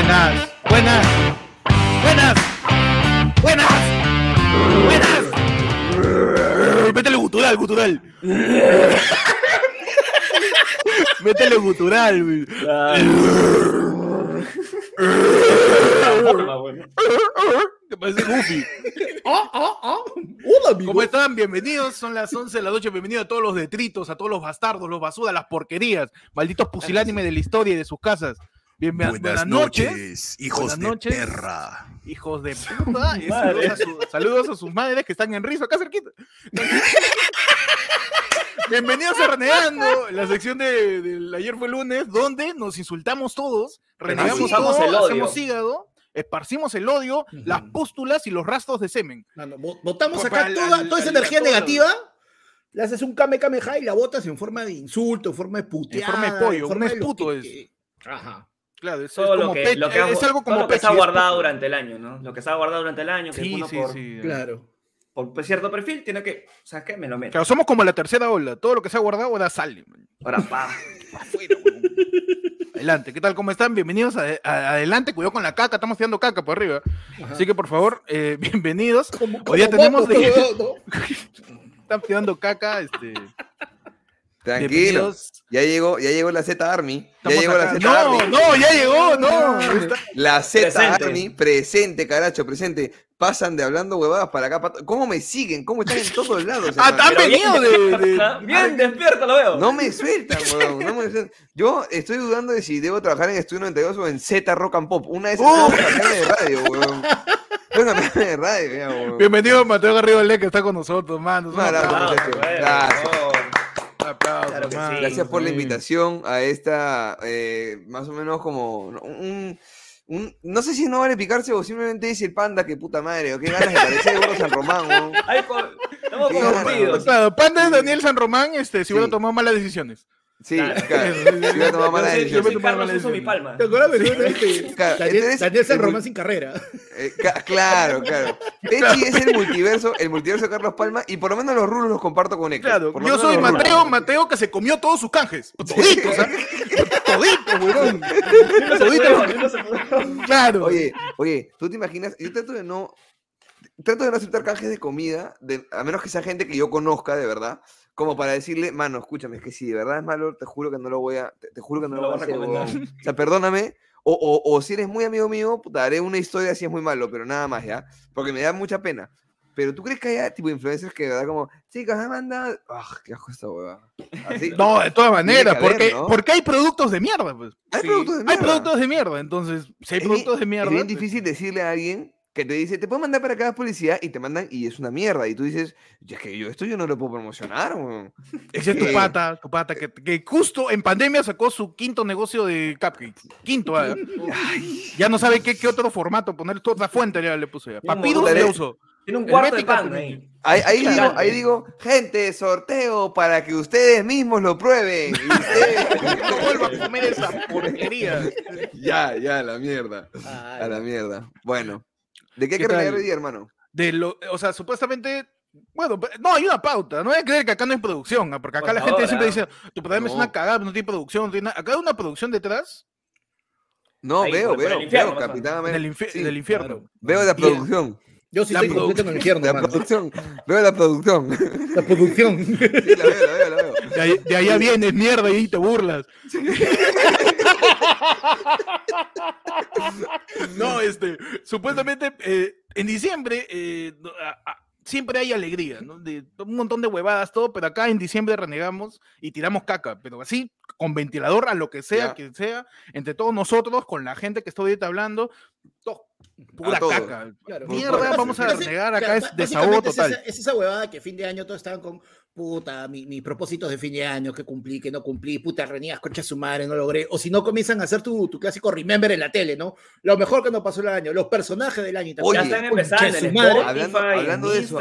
Buenas, buenas, buenas, buenas, buenas. Métele gutural, gutural. Métele gutural. güey. Que parece Goofy. ¡Ah, ah, ah! ¡Hola, amigo! ¿Cómo están? Bienvenidos. Son las 11 de la noche. Bienvenidos a todos los detritos, a todos los bastardos, los basuras, las porquerías, malditos pusilánimes de la historia y de sus casas. Bien, buenas, buenas noches, hijos Buenas de noches. perra. hijos de puta. Y saludos, a su- saludos a sus madres que están en rizo acá cerquita. Bienvenidos a Renegando, la sección de, del ayer fue lunes, donde nos insultamos todos, renegamos Usamos todo, el odio. hacemos hígado, esparcimos el odio, las pústulas y los rastros de semen. Por- acá toda, esa energía negativa, le haces un kame kame y la botas en forma de insulto, en forma de puteada. forma de pollo, forma un de lo esputo que- es. Ajá. Claro, es, es Todo lo como que, lo que ha- es algo todo como lo que se ha pechi, es guardado durante el año, ¿no? Lo que se ha guardado durante el año, que Sí, uno sí, por, sí. Claro. por cierto perfil tiene que, ¿sabes qué? Me lo meto. Claro, somos como la tercera ola, todo lo que se ha guardado ahora sale. man. Ahora, pa. Afuera. Adelante, ¿qué tal? ¿Cómo están? Bienvenidos a, a- adelante, cuidado con la caca, estamos tirando caca por arriba. Ajá. Así que por favor, eh, bienvenidos. Como- Hoy ya como tenemos de-. Están tirando caca, este. Tranquilo. Ya llegó, ya llegó la Z Army. Ya llegó la. Z No, Army. no, ya llegó, no. La Z Presente. Army, presente, caracho, presente. Pasan de hablando huevadas para acá. para ¿Cómo me siguen? ¿Cómo están en todos lados? Ah, han venido bien, de. de- Bien, despierto lo veo. No me sueltan, weón. No me sueltan. Yo estoy dudando de si debo trabajar en Estudio 92 o en Z Rock and Pop. Una de esas cambiarme de radio, cambiarme de radio, ya, weón. Bienvenido Mateo Garrido Le, que está con nosotros, Gracias. No. Aplauso, Claro que mano. sí. Gracias por la invitación a esta, eh, más o menos como un, un- no sé si no vale picarse o simplemente dice el panda que puta madre, o qué ganas de parecer Gordo San Román. Ay, co- estamos confundidos. Claro, Panda es Daniel San Román, este, si Sí. hubiera tomado malas decisiones. Sí, Claro. claro, Sí, sí, sí. sí voy a tomar Yo malas soy- yo soy tomar Carlos, uso mi palma. ¿Te acuerdas? Me este, Claro, Daniel, San el Román sin carrera. Eh, ca- claro, claro. Pechi es el multiverso, el multiverso de Carlos Palma, y por lo menos los rulos los comparto con él. Claro, yo soy rulos. Mateo, Mateo que se comió todos sus canjes. Toditos. puede, no se puede. Claro. Oye, oye, ¿tú te imaginas? Yo trato de no. Trato de no aceptar canjes de comida, de- a menos que sea gente que yo conozca de verdad, como para decirle, mano, escúchame, es que si de verdad es malo, te juro que no lo voy a, te, te juro que no, lo voy a hacer, recomendar. huevón. O sea, perdóname, o, o- o si eres muy amigo mío, puta, haré una historia si es muy malo, pero nada más, ¿ya? Porque me da mucha pena. Pero tú crees que haya tipo influencers que de verdad como, chicas, me mandan. ¡Ah, qué asco esta hueva! Así. No, de todas maneras, haber, porque, ¿no? porque hay productos de mierda, pues. Hay Sí, productos de Hay mierda. productos de mierda, entonces, si hay Es productos de mierda. Es bien pues, difícil decirle a alguien que te dice, te puedo mandar para acá publicidad y te mandan y es una mierda. Y tú dices, "Ya es que yo esto yo no lo puedo promocionar. weón". Ese es tu pata, tu pata, que, que justo en pandemia sacó su quinto negocio de cupcakes. Quinto, ah. Ya no sabe qué, qué otro formato poner, otra fuente ya le puso ya. Montón le de- usó. Tiene un cuarto de pan también. ahí. Ahí, digo, ahí digo, gente, sorteo para que ustedes mismos lo prueben. y ustedes- No vuelva a comer esa porquería. ya, ya, a la mierda. A la mierda. Bueno, ¿de qué hay ¿Qué tal? hoy día, hermano? De lo, o sea, supuestamente. Bueno, no, hay una pauta. No hay que creer que acá no hay producción, ah, porque acá Por la gente siempre dice, tu programa es una cagada, no tiene producción, no tiene nada". Acá hay una producción detrás No, Ahí, veo, veo, infierno, veo, Capitán del, América. infi- Sí, del infierno. claro. Veo la producción. Yo sí La estoy completo en el infierno, La producción. Veo la producción. La producción. Sí, la veo, la veo, la veo. De, ahí- de allá vienes, mierda, y te burlas. no, este, supuestamente eh, en diciembre eh, no, a- a- siempre hay alegría, ¿no? De un montón de huevadas, todo, pero acá en diciembre renegamos y tiramos caca, pero así, con ventilador, a lo que sea, Ya. que sea, entre todos nosotros, con la gente que estoy ahorita hablando, to- pura caca. Claro. Mierda, vamos a renegar, acá claro, es desahogo total. Es esa, es esa huevada que fin de año todos estaban con puta, mi- mis propósitos de fin de año, que cumplí, que no cumplí, puta, renías, concha su madre, no logré. O si no, comienzan a hacer tu, tu clásico remember en la tele, ¿no? Lo mejor que nos pasó el año, los personajes del año y Oye, Ya están empezando su madre. Hablando- de eso.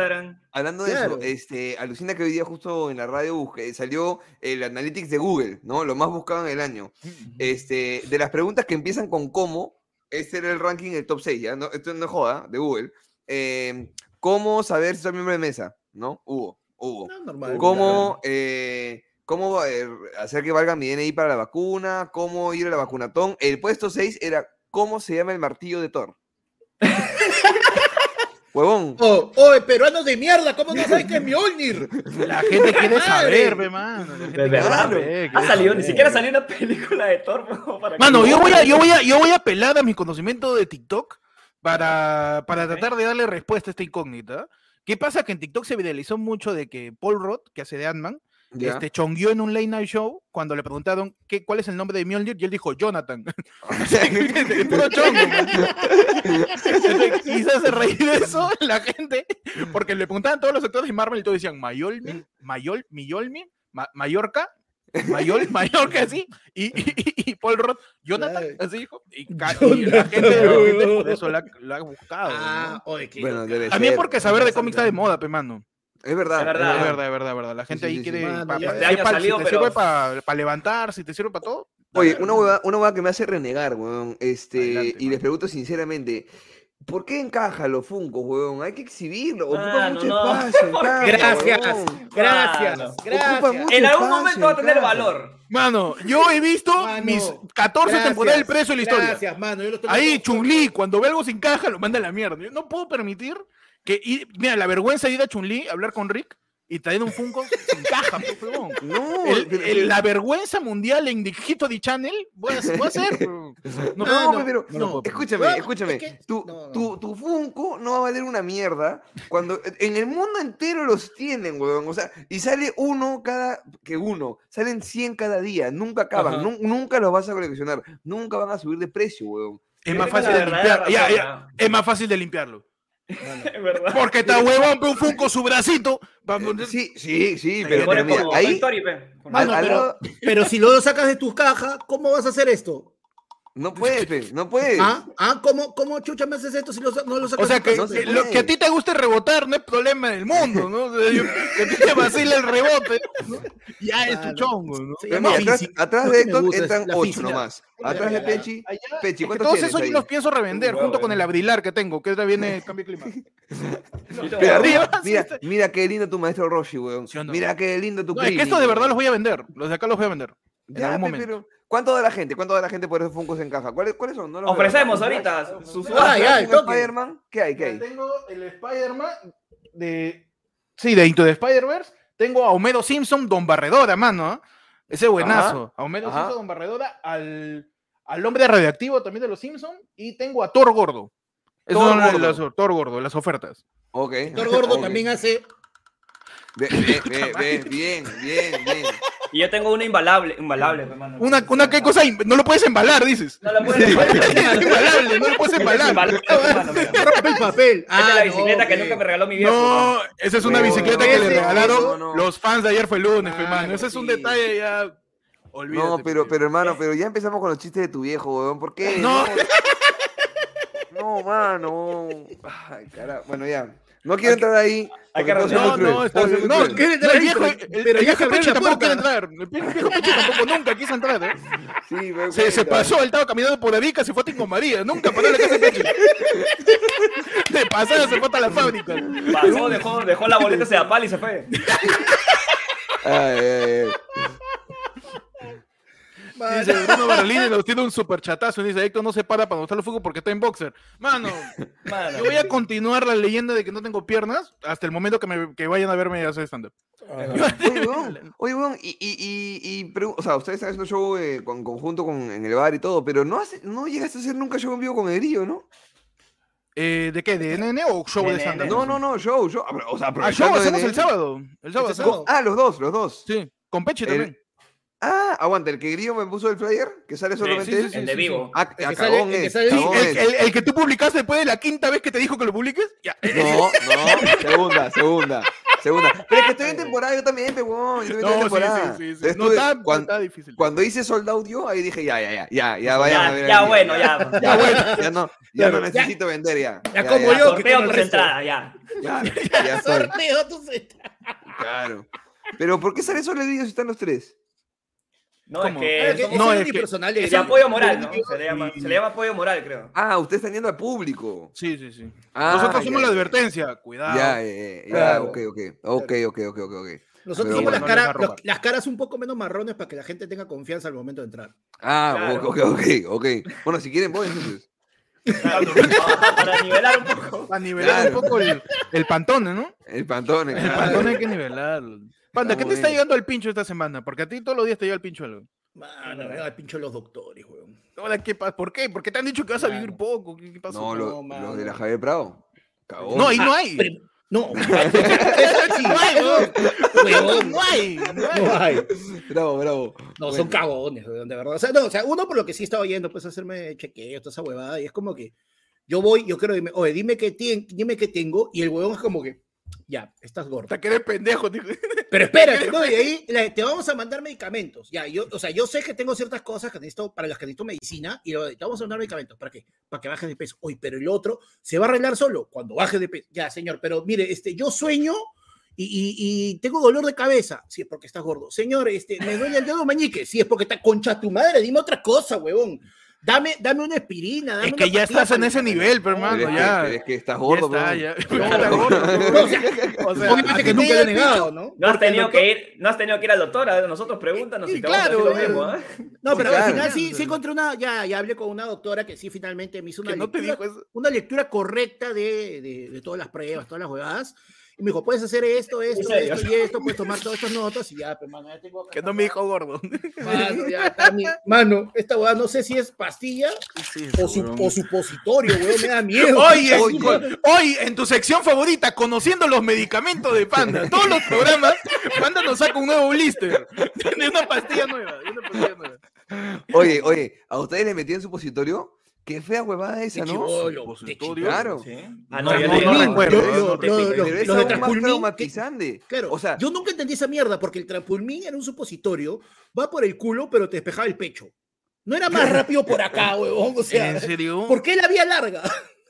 Hablando de Claro. eso, este, alucina que hoy día justo en la radio busqué- salió el Analytics de Google, ¿no? Lo más buscado en el año. Este, de las preguntas que empiezan con cómo, este era el ranking del top 6, ¿ya? No, esto no es joda, de Google. Eh, ¿Cómo saber si soy miembro de mesa? ¿No? Hubo, hubo. No, normal. ¿Cómo, eh, cómo eh, hacer que valga mi DNI para la vacuna? ¿Cómo ir a la vacunatón? El puesto 6 era ¿cómo se llama el martillo de Thor? Huevón. Oh, oh, peruanos de mierda, ¿cómo no sabes que es Mjolnir? La gente quiere saber, ve, mano. De verdad, saber, Ha salido, ni siquiera salió una película de Thor. bro, para que Mano, yo voy, a, yo, voy a, yo voy a apelar a mi conocimiento de TikTok para, para tratar de darle respuesta a esta incógnita. ¿Qué pasa? Que en TikTok se viralizó mucho de que Paul Roth, que hace de Ant-Man, Este, chongueó en un late night show cuando le preguntaron qué, cuál es el nombre de Mjolnir y él dijo Jonathan. El puro chongo. Entonces, Quizás reír de eso la gente, porque le preguntaban todos los actores de Marvel y todos decían Mayolmi, Mayol, Miyolmi, Ma- Mallorca, Mayol, Mallorca, así, y, y, y Paul Roth, Jonathan, así dijo, y, la, gente, la gente por eso la, la ha buscado. Ah, ¿no? oye, Bueno, También ser. porque saber de cómics está de moda, pe mano. Es verdad. Es verdad. Es verdad, es verdad, es verdad. La gente sí, ahí sí, quiere. Mano, pa- ya pa- pa- salió, si te pero- sirve para levantar, si te sirve para todo. Oye, una ¿no? hueá, una hueá que me hace renegar, weón. Este, Adelante, y les mano. pregunto sinceramente, ¿por qué encaja los Funkos, weón? Hay que exhibirlo. Ocupa Mano, mucho no. espacio. en ¿Por qué? caja, Gracias, weón. gracias, Mano. Gracias. En algún espacio momento va a en tener valor. Mano, yo he visto Mano, mis 14 temporadas del precio de la historia. Gracias, mano. yo lo estoy Ahí. Chun-Li, cuando ve algo sin caja, lo manda a la mierda. Yo no puedo permitir que. y- mira, la vergüenza de ir a Chun-Li a hablar con Rick y traer un Funko sin caja, huevón. No, El- pero- el- la vergüenza mundial en Digito di Channel, voy a, voy a hacer. No, pero no escúchame, No, escúchame. es que- tu, no, no. Tu, tu Funko no va a valer una mierda cuando en el mundo entero los tienen, weón. O sea, y sale uno cada que uno. Salen 100 cada día, nunca acaban, nunca los vas a coleccionar, nunca van a subir de precio, weón. Es más fácil de limpiar. Ya, razón, ya, es más fácil de limpiarlo. Es verdad. Porque está huevón, pe, un Funko su bracito. poner- Sí, sí, sí, pero, pero mira, ahí Story, pe. Mano, al- al pero, pero si lo sacas de tus cajas, ¿cómo vas a hacer esto? No puedes, pe, no puedes. ¿Ah? ¿Ah? ¿Cómo, ¿Cómo chucha me haces esto si lo no lo sacas O sea, de que, no se lo- puede. que a ti te guste rebotar no es problema en el mundo, ¿no? O sea, yo- que a ti te vacila el rebote, ¿no? ya es tu chongo, ¿no? Se Pero llama mira, atrás, de Héctor entran la 8 física. nomás. Atrás de Pechi, Allá, Pechi, es que ¿cuántos todos esos yo los pienso revender junto con eh. el abrilar que tengo, que ahora viene el cambio climático. Pero arriba, mira, mira qué lindo tu maestro Roshi, weón. Mira qué lindo tu No, es que estos de verdad los voy a vender, los de acá los voy a vender. En Ya, algún momento. ¿Cuánto da la gente? ¿Cuánto da la gente por esos Funkos en caja? ¿Cuáles, ¿cuáles son? No los veo. Ofrecemos ahorita su Ah. ¿Qué hay? ¿Qué hay? Tengo el Spider-Man de. Sí, de Into the Spider-Verse. Tengo a Homero Simpson, Don Barredora, mano. ¿eh? Ese buenazo. A Homero ajá. Simpson, Don Barredora, al, al hombre radioactivo también de los Simpsons. Y tengo a Thor Gordo. Esos Thor son Gordo. Las, Thor Gordo, las ofertas. Ok. Thor Gordo también hace. Bien, bien, bien, bien, bien, bien, bien. Y yo tengo una imbalable, imbalable, pe, mano. Una, una qué cosa, no lo puedes embalar, dices. No la puedes embalar. Imbalable, no lo puedes embalar. Esta Rompe el papel. es la Ah, bicicleta que nunca me regaló mi viejo. No, esa es una No, bicicleta no, que le regalaron no, no. los fans de ayer fue lunes, pe, Ah, mano. Ese es un sí. detalle ya. Olvídate. No, pero, pe. pero hermano, pero ya empezamos con los chistes de tu viejo, weón. ¿Por qué? No. No, mano. Ay, carajo. Bueno, ya. No quiero entrar ahí. hay que No, cruel, no, está No, cruel. quiere no, entrar ahí, viejo, pero- el, viejo la tampoco quiere entrar. El vie- viejo Pechi tampoco nunca quiso entrar, ¿eh? Sí, Se, se pasó, él estaba caminando por Arica, se fue a Tingo María, nunca paró en la casa de Pechi. De pasada se fue hasta la fábrica. Pasó, dejó, dejó la boleta de Apal y se fue. Ay, ay, ay. Dice Bruno Barolini nos tiene un super chatazo y dice, Héctor no se para para mostrar el fútbol porque está en boxer. Mano, Mano. yo voy a continuar la leyenda de que no tengo piernas hasta el momento que, me, que vayan a verme hacer stand-up. Oye, weón, oye, weón, y, y, y, o sea, ustedes están haciendo show eh, con, conjunto con, en el bar y todo, pero no, hace, no llegaste a hacer nunca show en vivo con el grillo, ¿no? Eh, ¿De qué? ¿De NN o show de stand-up? No, no, no, show, show. O sea, Ah, show hacemos el sábado. El sábado Este sábado. Ah, los dos, los dos. Sí, con Pechi El- también. Ah, aguanta, el que Grillo me puso el flyer, que sale solamente sí, sí, él. sí, El de vivo. Ah, El que sale- cagón el que es, sale- cagón El, es. el- el que tú publicaste después de la quinta vez que te dijo que lo publiques. Ya. No, no, segunda, segunda, segunda. Pero es que estoy en temporada, yo también, pe, weón, yo también estoy en No, sí, temporada. sí, sí, sí. No está, cuan- está difícil. Cuando hice sold out yo, ahí dije, ya, ya, ya, ya, ya, vayan a Ya, ver. ya el bueno, ya. Ya, bueno. Ya no, ya no Ya- necesito vender ya. ya como ya, yo. Sorteo tus entradas, ya. Claro, ya Sorteo tus entradas. claro. Pero ¿por qué sale solo el video si están los tres? No, es ¿Cómo? que Ah, que somos- no, ese es mi que- personal es es apoyo moral, ¿no? Se le llama, se le llama apoyo moral, creo. Ah, ustedes están yendo al público. Sí, sí, sí. Ah, Nosotros ya, somos la advertencia. Cuidado. Ya, ya, ya, ya, Claro. ok, ok, ok, ok, ok, ok, ok. Nosotros hicimos las, no caras, los- las caras un poco menos marrones para que la gente tenga confianza al momento de entrar. Ah, Claro. ok, ok, ok. Bueno, si quieren, voy entonces. Claro, para, nivelar un poco. Para nivelar Claro. un poco el, el pantone, ¿no? El pantone. El pantone hay que nivelarlo. Panda, Ah, ¿qué te está llegando el pincho esta semana? Porque a ti todos los días te llega el pincho algo. Mano, me da el pincho de los doctores, weón. Ahora, ¿qué pasa? ¿Por qué? ¿Por qué te han dicho que vas a vivir poco? ¿Qué, qué pasó? No, lo, No, los de la. Javier Prado. Cagón. No, ahí no Ah, hay. pero- no, No hay, weón, No hay. No hay. Bravo, bravo. No, son cagones, weón, de verdad. O sea, no, o sea, uno por lo que sí estaba yendo, pues hacerme chequeo, toda esa huevada, y es como que yo voy, yo creo, dime, oye, dime qué, dime qué tengo, y el huevón es como que, ya, estás gordo. Hasta que eres pendejo. tío. Pero espérate, no, y ahí la- te vamos a mandar medicamentos. Ya, yo, o sea, yo sé que tengo ciertas cosas que necesito, para las que necesito medicina, y lo- te vamos a mandar medicamentos. ¿Para qué? Para que bajes de peso. Oye, pero el otro se va a arreglar solo cuando baje de peso. Ya, señor, pero mire, este, yo sueño y, y- y tengo dolor de cabeza. Sí, es porque estás gordo. Señor, este, me duele el dedo meñique. Sí, es porque está concha tu madre. Dime otra cosa, huevón. Dame, dame una aspirina. Dame Es una que ya estás en ese nivel, pero Pero hermano, es, que, ya. pero es que estás Ya gordo, está, ya. Claro. Está gordo, No, o sea, o sea, Obviamente que nunca lo he negado, ¿no? No has, tenido doctor- que ir, no has tenido que ir al doctor, a nosotros pregúntanos Sí, y te vamos a decir claro, lo mismo. ¿eh? No, pero Claro. al final sí, sí encontré una, ya, ya hablé con una doctora que sí finalmente me hizo una Que no te lectura, dijo eso. una lectura correcta de, de, de todas las pruebas, todas las huevadas. Y me dijo, puedes hacer esto, esto, esto y esto, puedes tomar todas estas notas y ya, pero mano, ya tengo Que no me dijo gordo. Mano, ya está mi- mano, esta huevada no sé si es pastilla o, su, o supositorio, weón, me da miedo. Oye, Oye. hoy en tu sección favorita, conociendo los medicamentos de Panda, todos los programas, Panda nos saca un nuevo blister. De una pastilla nueva. de una pastilla nueva. Oye, oye, ¿a ustedes les metían supositorio? Qué fea huevada esa, ¿no? Claro. Ah, No, no, yo no, le digo, no, no, bueno, no, yo- no, yo- te yo- pico. lo- Pero es los de Trampulmín, traumatizante. Claro, O sea, yo nunca entendí esa mierda porque el trampulmín era un supositorio, va por el culo, pero te despejaba el pecho. No era más rápido por acá, huevón. O sea, ¿En serio? ¿por qué la vía larga?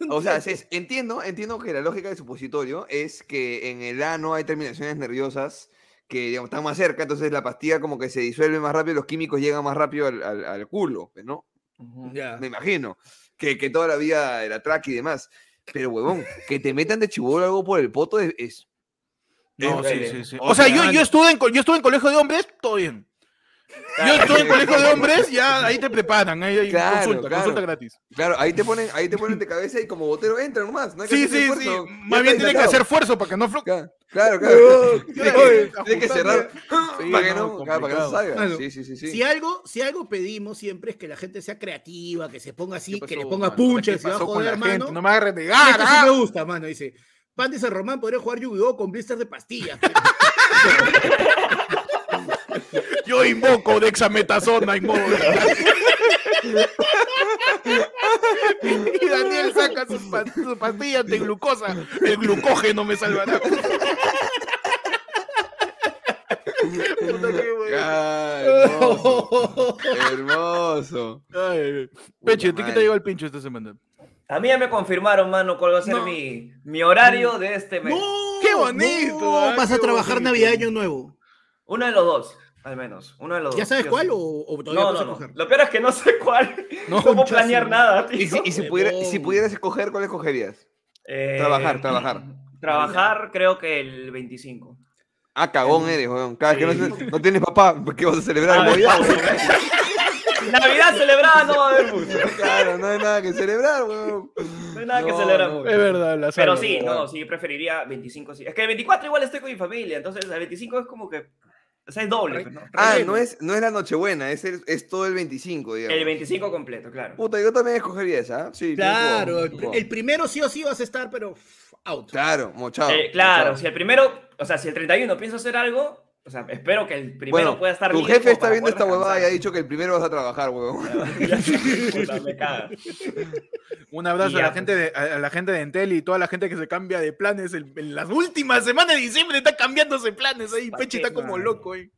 O sea, es- entiendo, entiendo que la lógica del supositorio es que en el ano hay terminaciones nerviosas que digamos, están más cerca, entonces la pastilla como que se disuelve más rápido, los químicos llegan más rápido al, al- al culo, Me imagino. Que, que toda la vida era track y demás. Pero, huevón, que te metan de chivolo algo por el poto es... es- No, es- sí, horrible. sí, sí. O O sea, sea, yo, yo, estuve en, yo estuve en colegio de hombres, todo bien. Yo estuve en colegio de hombres, ya ahí te preparan, ahí Claro, consulta, claro. consulta gratis. Claro, ahí te ponen, ahí te ponen de cabeza y como botero entra nomás. No hay que Sí, sí, sí. Más bien tiene que hacer esfuerzo para que no fluctúe. Claro, claro. claro. Tiene que, que cerrar Sí, para que no, no, claro, para que no complicado. salga. Mano, Sí, sí, sí. sí. Si algo, si algo pedimos siempre es que la gente sea creativa, que se ponga así, ¿Qué que le ponga punches, ¿Qué se va a joder, mano. No me hagas Y renegar. esto sí ah. me gusta, mano. Dice, Pan de San Román podría jugar Yu-Gi-Oh con blister de pastillas. Yo invoco dexametasona en modo. y Daniel saca sus, pa- de glucosa. El glucógeno me salvará. Puta, qué bueno. Hermoso. hermoso. Ay, Peche, ¿a ti qué te llegó el pincho esta semana? A mí ya me confirmaron, mano, cuál va a ser No. mi, mi horario de este mes. ¡Qué bonito! no, ah, vas a trabajar bonito. Navidad Año Nuevo. Uno de los dos, al menos. Uno de los ¿Ya dos. sabes cuál o, o todavía No, no, no. coger? Lo peor es que no sé cuál. No, puedo planear nada, tío. Y si, y si, pudiera- si Huevón. pudieras escoger, ¿cuál escogerías? Eh, Trabajar, trabajar. Trabajar, creo que el 25. Ah, cagón eres, weón. Cada vez que no, tienes papá, ¿qué vas a celebrar? Ah, Navidad? Navidad celebrada no va a haber mucho. Claro, no hay nada que celebrar, weón. No hay nada que celebrar no. Es verdad, la Pero sí, no, sí, preferiría 25, sí. Es que el 24 igual estoy con mi familia, entonces el 25 es como que, o sea, es doble, pues, ¿no? Ah, no es, no es la Nochebuena, es, el- es todo el 25, digamos. El 25 completo, claro. Puta, yo también escogería esa, ¿ah? Sí. Claro, el, primero sí o sí vas a estar, pero out. Claro, mochado. Eh, claro, mochado. si el primero, o sea, si el 31 pienso hacer algo, o sea, espero que el primero Bueno, pueda estar tu jefe está viendo esta huevada y ha dicho que el primero vas a trabajar, huevón. Un abrazo a la, gente de, a la gente de Entel y toda la gente que se cambia de planes. el- en las últimas semanas de diciembre está cambiándose planes ahí. ¿Pa' Peche qué, está como loco, eh.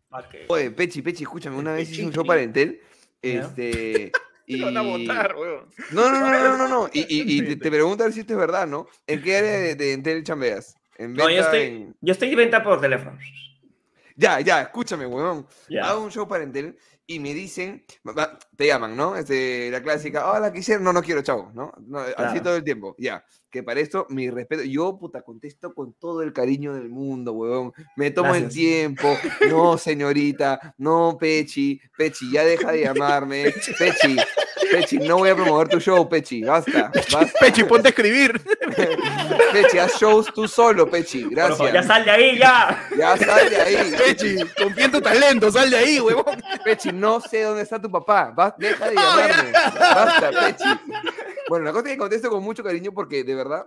Oye, Pechi, Pechi, escúchame, una vez hice un show Pechi. para Entel. Ya. Este. Y... Van a votar, weón. No, no, no, no, no, no. Y, y, y te, te pregunto a ver si esto es verdad, ¿no? ¿En qué área de, de Entel chambeas? En No, yo estoy, en- yo estoy de venta por teléfono. Ya, ya, escúchame, huevón. Ya. Hago un show para y me dicen, te llaman, ¿no? Este, la clásica, hola, quisiera, no, no quiero, chavo, ¿no? No, Así todo el tiempo, ya. Que para esto, mi respeto, yo, puta, contesto con todo el cariño del mundo, huevón. Me tomo el tiempo, no, señorita, no, Pechi, Pechi, ya deja de llamarme, Pechi, Pechi, no voy a promover tu show, Pechi, basta, basta. Pechi, ponte a escribir. Pechi, haz shows tú solo, Pechi, favor, gracias. ya sal de ahí, ya. Ya sal de ahí. Pechi, confía en tu talento, sal de ahí, huevón. Pechi, no sé dónde está tu papá. Vas- deja de llamarme. Basta, Pechi. Bueno, la cosa es que contesto con mucho cariño porque de verdad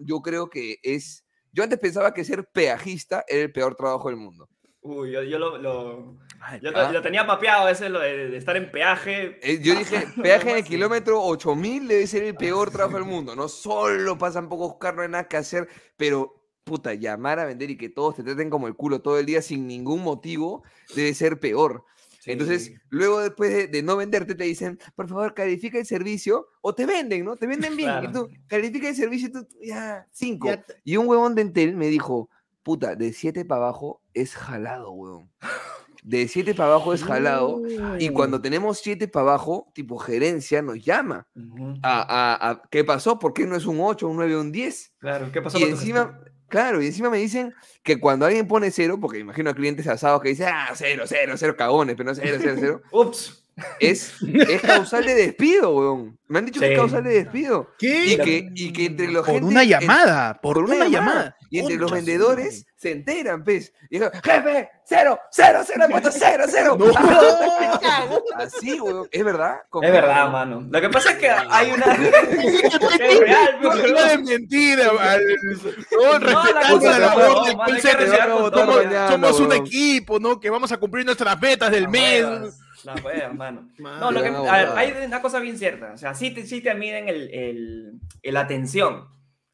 yo creo que es. Yo antes pensaba que ser peajista era el peor trabajo del mundo. Uy, yo, yo lo, lo, yo lo tenía mapeado, ese lo de, de estar en peaje. Eh, Yo dije, peaje en el sí. kilómetro 8000 debe ser el peor trabajo del mundo. No solo pasan pocos carros, no hay nada que hacer, pero puta, llamar a vender y que todos te traten como el culo todo el día sin ningún motivo debe ser peor. Entonces, luego después de, de no venderte, te dicen, por favor, califica el servicio, o te venden, ¿no? Te venden bien. Y Claro. tú, califica el servicio, y tú, ya, cinco. Ya Y un huevón de Entel me dijo, puta, de siete para abajo es jalado, huevón. De siete para abajo es jalado. Y cuando tenemos siete para abajo, tipo gerencia, nos llama. Ujú. A, a- a, ¿Qué pasó? ¿Por qué no es un 8, un 9, un 10? Claro, ¿qué pasó Y encima, claro, y encima me dicen que cuando alguien pone cero, porque imagino a clientes asados que dicen, ah, cero, cero, cero, cagones, pero no cero, cero, cero, Ups. Es, es causal de despido, weón. Me han dicho que es Sí. causal de despido. ¿Qué? Y que, y que entre los Por gente- una en- llamada, por, una, llamada. Y entre los Concha vendedores se enteran, pues. Y digo, jefe, cero, cero, cero, he puesto cero, cero. Así, weón. ¿Es verdad? Es Confirma, verdad, ¿no? mano. Lo que pasa es que hay una. es real, No, no es mentira, no, respetando la no, labor del call center, somos- con un equipo, ¿no? Que vamos a cumplir nuestras metas del mes. Las huevas, mano. No, lo que, a ver, hay una cosa bien cierta. O sea, sí te, sí te miden el, el, el atención.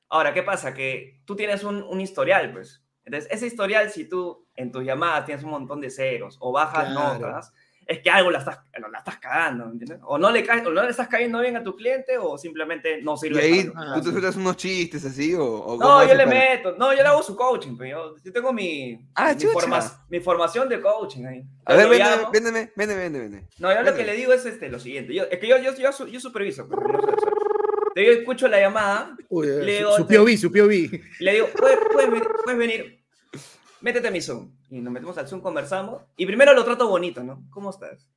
Ahora, ¿qué pasa? Que tú tienes un, un historial, pues. Entonces, ese historial, si tú en tus llamadas tienes un montón de ceros o bajas Claro. notas, es que algo la estás, la estás cagando, ¿me ¿entiendes? O no, le caes, o no le estás cayendo bien a tu cliente o simplemente no Y sirve ahí, para ¿tú te sueltas unos chistes así o, o No, yo le para- meto. No, yo le hago su coaching. Pero yo, yo tengo mi, Ah, mi, forma- mi formación de coaching ahí. A ver, véndeme, véndeme, véndeme, véndeme, véndeme. no, yo lo que Véndeme. le digo es este, lo siguiente. Yo, es que yo, yo, yo, su- yo superviso. sea, te digo, escucho la llamada Uy, Le su, digo, su POV, su POV. y le digo, puedes, puedes venir, puedes venir, métete a mi Zoom. Y nos metemos al Zoom, conversamos. Y primero lo trato bonito, ¿no? ¿Cómo estás?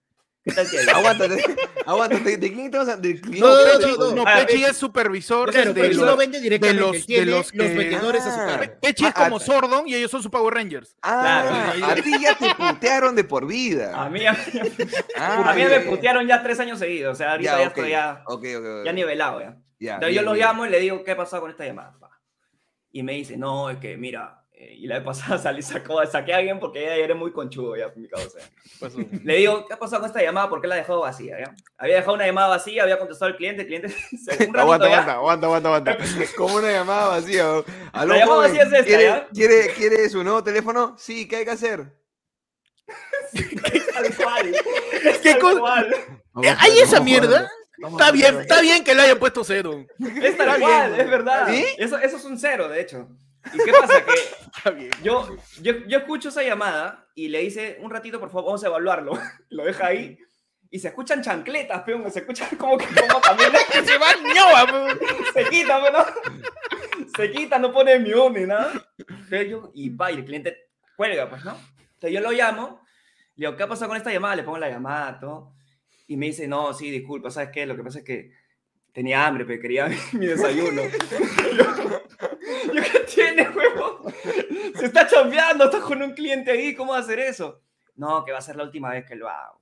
¿Qué tal ido? Aguántate, aguántate. ¿De quién estamos. No, no, Pechi, no, no, Ah, Pechi es supervisor Claro, de no vende directamente, los- él tiene de los, los que- vendedores a su Ah. cargo. Pechi es Ah, como ah, Sordon y ellos son su Power Rangers. Ah, Claro. a ti ya te putearon de por vida. A mí, a mí, Ah, a mí ya, me putearon ya tres años seguidos. O sea, ahorita Ya, estoy ya, ya nivelado. Ya. Ya, Entonces bien, yo lo llamo y le digo, ¿qué ha pasado con esta llamada? Y me dice, no, es que mira, y la vez pasada salí, sacó, saqué a alguien porque ella era muy conchudo ya, mi causa. Le digo, ¿qué ha pasado con esta llamada? ¿Por qué la ha dejado vacía? ya? Había dejado una llamada vacía, había contestado el cliente, el cliente, se- un ratito Aguanta, ya, aguanta, aguanta, aguanta, aguanta. Como una llamada vacía. La llamada joven, vacía es esta, ¿quiere, ¿ya? ¿quiere, ¿Quiere su nuevo teléfono? Sí, ¿qué hay que hacer? tal cual. ¿Qué tal cual. ¿Hay esa mierda? Está bien, está bien que le hayan puesto cero. Es tal Está cual, bien. es verdad. ¿Sí? Eso, eso es un cero, de hecho. ¿Y qué pasa? Que Está bien. yo, yo, yo escucho esa llamada y le dice, un ratito, por favor, vamos a evaluarlo. Lo deja ahí. Y se escuchan chancletas, peón. Se escuchan como que como camina. Se va ñoa, se quita, pero se quita, no pone mute ni nada. Y va, y el cliente cuelga, pues, ¿no? Entonces yo lo llamo, le digo, ¿qué ha pasado con esta llamada? Le pongo la llamada, todo. Y me dice, no, sí, disculpa, ¿sabes qué? Lo que pasa es que tenía hambre, pero quería mi desayuno. yo, yo, ¿qué tiene, huevo? Se está chambeando, estás con un cliente ahí, ¿cómo va a hacer eso? No, que va a ser la última vez que lo hago.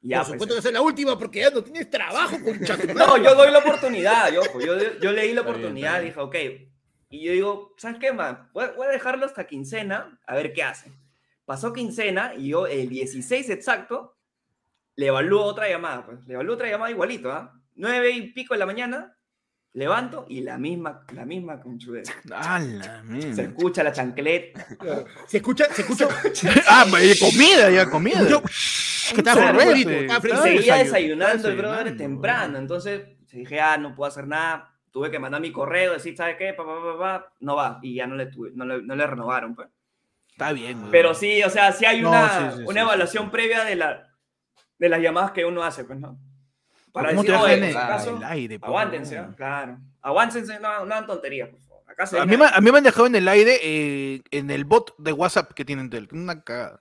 Y ya, Por pues, supuesto que esa es la última porque ya no tienes trabajo con no, yo doy la oportunidad, yo, ojo, yo, yo leí la bien, oportunidad, está dije, ok. Y yo digo, ¿sabes qué, man? Voy, voy a dejarlo hasta quincena, a ver qué hace. Pasó quincena y yo el 16 exacto le evalúo otra llamada, pues. Le evalúo otra llamada igualito, ¿ah? Nueve y pico de la mañana, levanto y la misma, la misma conchudez. ¡Hala, Se escucha la chancleta. Se escucha, se escucha. Ah, pues, comida, ya, comida. Yo- Y fresco. Está seguía desayu- desayunando el brother desayunando, temprano. Entonces dije, ah, no puedo hacer nada. Tuve que mandar mi correo, decir, ¿sabes qué? Pa, pa, pa, pa, no va. Y ya no le, tuve, no le, no le renovaron. Pues. Está bien, güey. Pero sí, o sea, sí hay No, una, sí, sí, una sí, evaluación previa de la, de las llamadas que uno hace, pues, ¿no? Para ¿Cómo te decir, dejan en por el, aire? aguántense? ¿ah? claro. Aguántense, no, no hagan tonterías, por favor. Acá se A mí, a mí me han dejado en el aire eh, en el bot de WhatsApp que tienen Tel. Una cagada.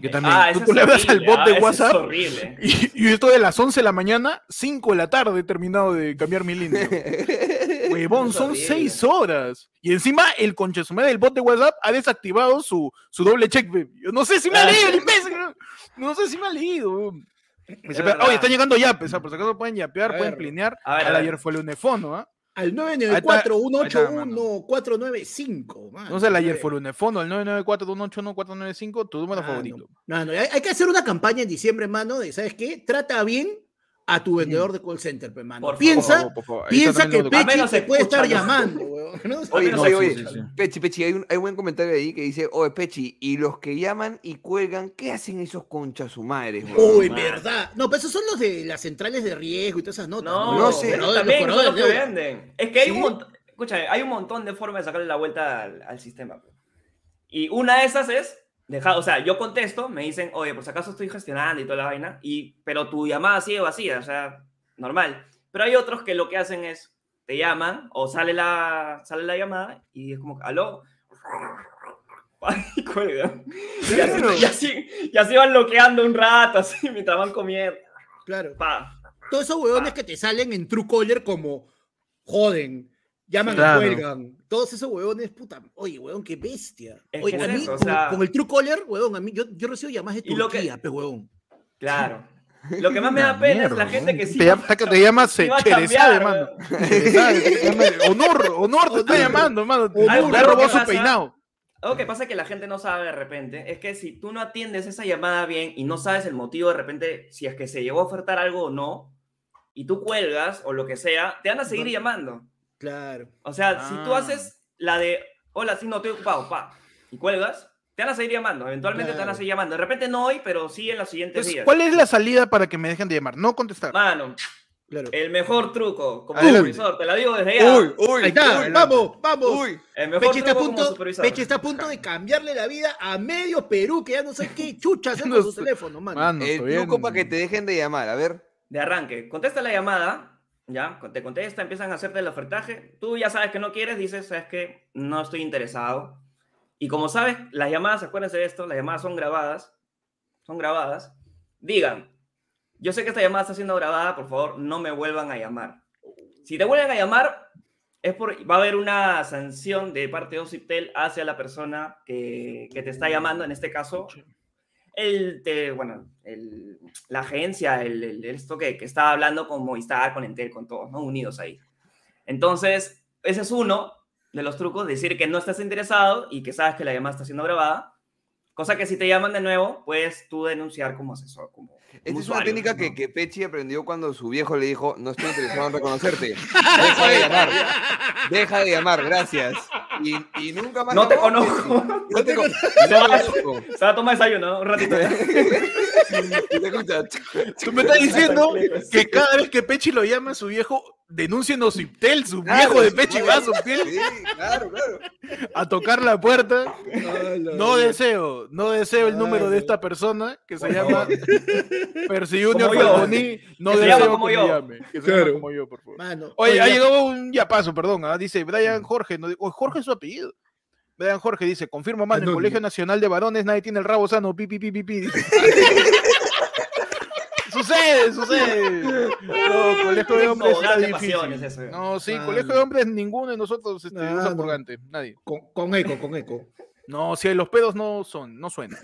Que también. Ah, tú, tú le hablas al bot ah, de es WhatsApp y, y yo estoy de las 11 de la mañana, 5 de la tarde he terminado de cambiar mi línea. Huevón, son horrible. 6 horas. Y encima el conchesumé del bot de WhatsApp ha desactivado su, su doble check. Yo no sé si me ha Ah. leído el imbécil. No, No sé si me ha leído. Weón. Me dice, Es. Oye, están llegando yapes, ¿ah? por si acaso pueden yapear, A pueden ver. plinear. A ver, a Al ver. ayer fue el unefono, ¿ah? Al Ahí está, 994-181-495. mano. No sé, el ayer Nueve- fue el unefono, el 994-181-495, tu número Mano, favorito. Mano, hay, hay que hacer una campaña en diciembre, mano, de, ¿sabes qué? Trata bien a tu vendedor de call center, mano. Por favor, piensa, Por favor, por favor. Ahí está piensa que Pechi te puede estar llamando, weón. ¿no? Oye, menos oye, oye, sí, sí. Pechi, Pechi, hay un, hay un buen comentario ahí que dice, oye, Pechi, y los que llaman y cuelgan, ¿qué hacen esos conchas su madre? Uy, verdad. No, pero esos son los de las centrales de riesgo y todas esas notas. No, No sé. pero también los que venden. Es que hay un ¿Sí? montón, escúchame, hay un montón de formas de sacarle la vuelta al, al sistema. Y una de esas es dejar, o sea, yo contesto, me dicen, oye, por si acaso estoy gestionando y toda la vaina, y, pero tu llamada sigue vacía, o sea, normal. Pero hay otros que lo que hacen es, te llaman o sale la, sale la llamada y es como, aló. Y. Y así, y, así, y así van bloqueando un rato, así, mientras van comiendo. Claro. Pa. Todos esos huevones que te salen en Truecaller como joden, llaman Claro. y cuelgan. Todos esos huevones, puta. Oye, huevón, qué bestia. Es Oye, que a mí, eso, o con, sea- con el Truecaller, huevón, a mí, yo, yo recibo llamadas de lo que- Turquía, pe, huevón. Claro. Lo que más me da pena es la gente que sí. Te, llama- te, te llamas sí va a Cherezade, cambiar, mano. weón. Cherezade, te llama- Honor, honor te está llamando, mano. Honor. Que su pasa- peinado. Algo que pasa que la gente no sabe de repente es que si tú no atiendes esa llamada bien y no sabes el motivo de repente, si es que se llegó a ofertar algo o no, y tú cuelgas o lo que sea, te van a seguir llamando. Claro. O sea, si tú Ah. haces la de, hola, sí, no estoy ocupado, pa, y cuelgas, te van a seguir llamando. Eventualmente te van a Claro. seguir llamando. De repente no hoy, pero sí en los siguientes Entonces, días. ¿Cuál es la salida para que me dejen de llamar? No contestar. Mano, Claro. el mejor truco como Adelante. supervisor, te la digo desde ya. Uy, uy, Ahí está, uy, vamos, vamos. uy. el mejor Pechi está, a truco como punto, supervisor. Pechi está a punto de cambiarle la vida a medio Perú, que ya no sé qué chucha hacer No con su teléfono, mano. Mano, El truco para que te dejen de llamar, a ver. de arranque. Contesta la llamada, ya, te contesta, empiezan a hacerte el ofertaje. Tú ya sabes que no quieres, dices, sabes que no estoy interesado. Y como sabes, las llamadas, acuérdense de esto, las llamadas son grabadas, son grabadas. Digan, yo sé que esta llamada está siendo grabada, por favor, no me vuelvan a llamar. Si te vuelven a llamar, es por, va a haber una sanción de parte de Ociptel hacia la persona que, que te está llamando, en este caso, el, te- bueno, el- la agencia, el, el- esto que, que estaba hablando con Movistar, con Entel, con todos, ¿no? Unidos ahí. Entonces, ese es uno de los trucos, decir que no estás interesado y que sabes que la llamada está siendo grabada. Cosa que si te llaman de nuevo, puedes tú denunciar como asesor, como, como Esta es una técnica ¿no? que, que Pechi aprendió cuando su viejo le dijo, no estoy interesado en reconocerte. Deja de llamar. Deja de llamar, gracias. Y, y nunca más. No te conozco. No te, con- No, no te conozco. Se va a tomar desayuno, ¿no? Un ratito. Tú me estás diciendo que cada vez que Pechi lo llama a su viejo, denuncien a Ociptel, su Claro, viejo de Pechi va a Ociptel Sí, claro, claro. a tocar la puerta. No deseo, no deseo el número de esta persona que se llama. Percy Junior. Falconi. No Que deseo como que me yo. llame. Que se Claro. llama como yo, por favor. Mano, Oye, ha ya- llegado un yapazo, perdón. ah, Dice Brian Jorge. No, Jorge es su apellido. Brian Jorge dice: Confirma más, en el. Colegio Nacional de Varones nadie tiene el rabo sano. Pi, pi, pi, pi, pi. sucede, sucede. No, Colegio de Hombres No, difícil. eso. No, sí, Colegio de Hombres ninguno de nosotros este, usa no. purgante. Nadie. con, con eco, con eco. No, si los pedos no son, no suenan.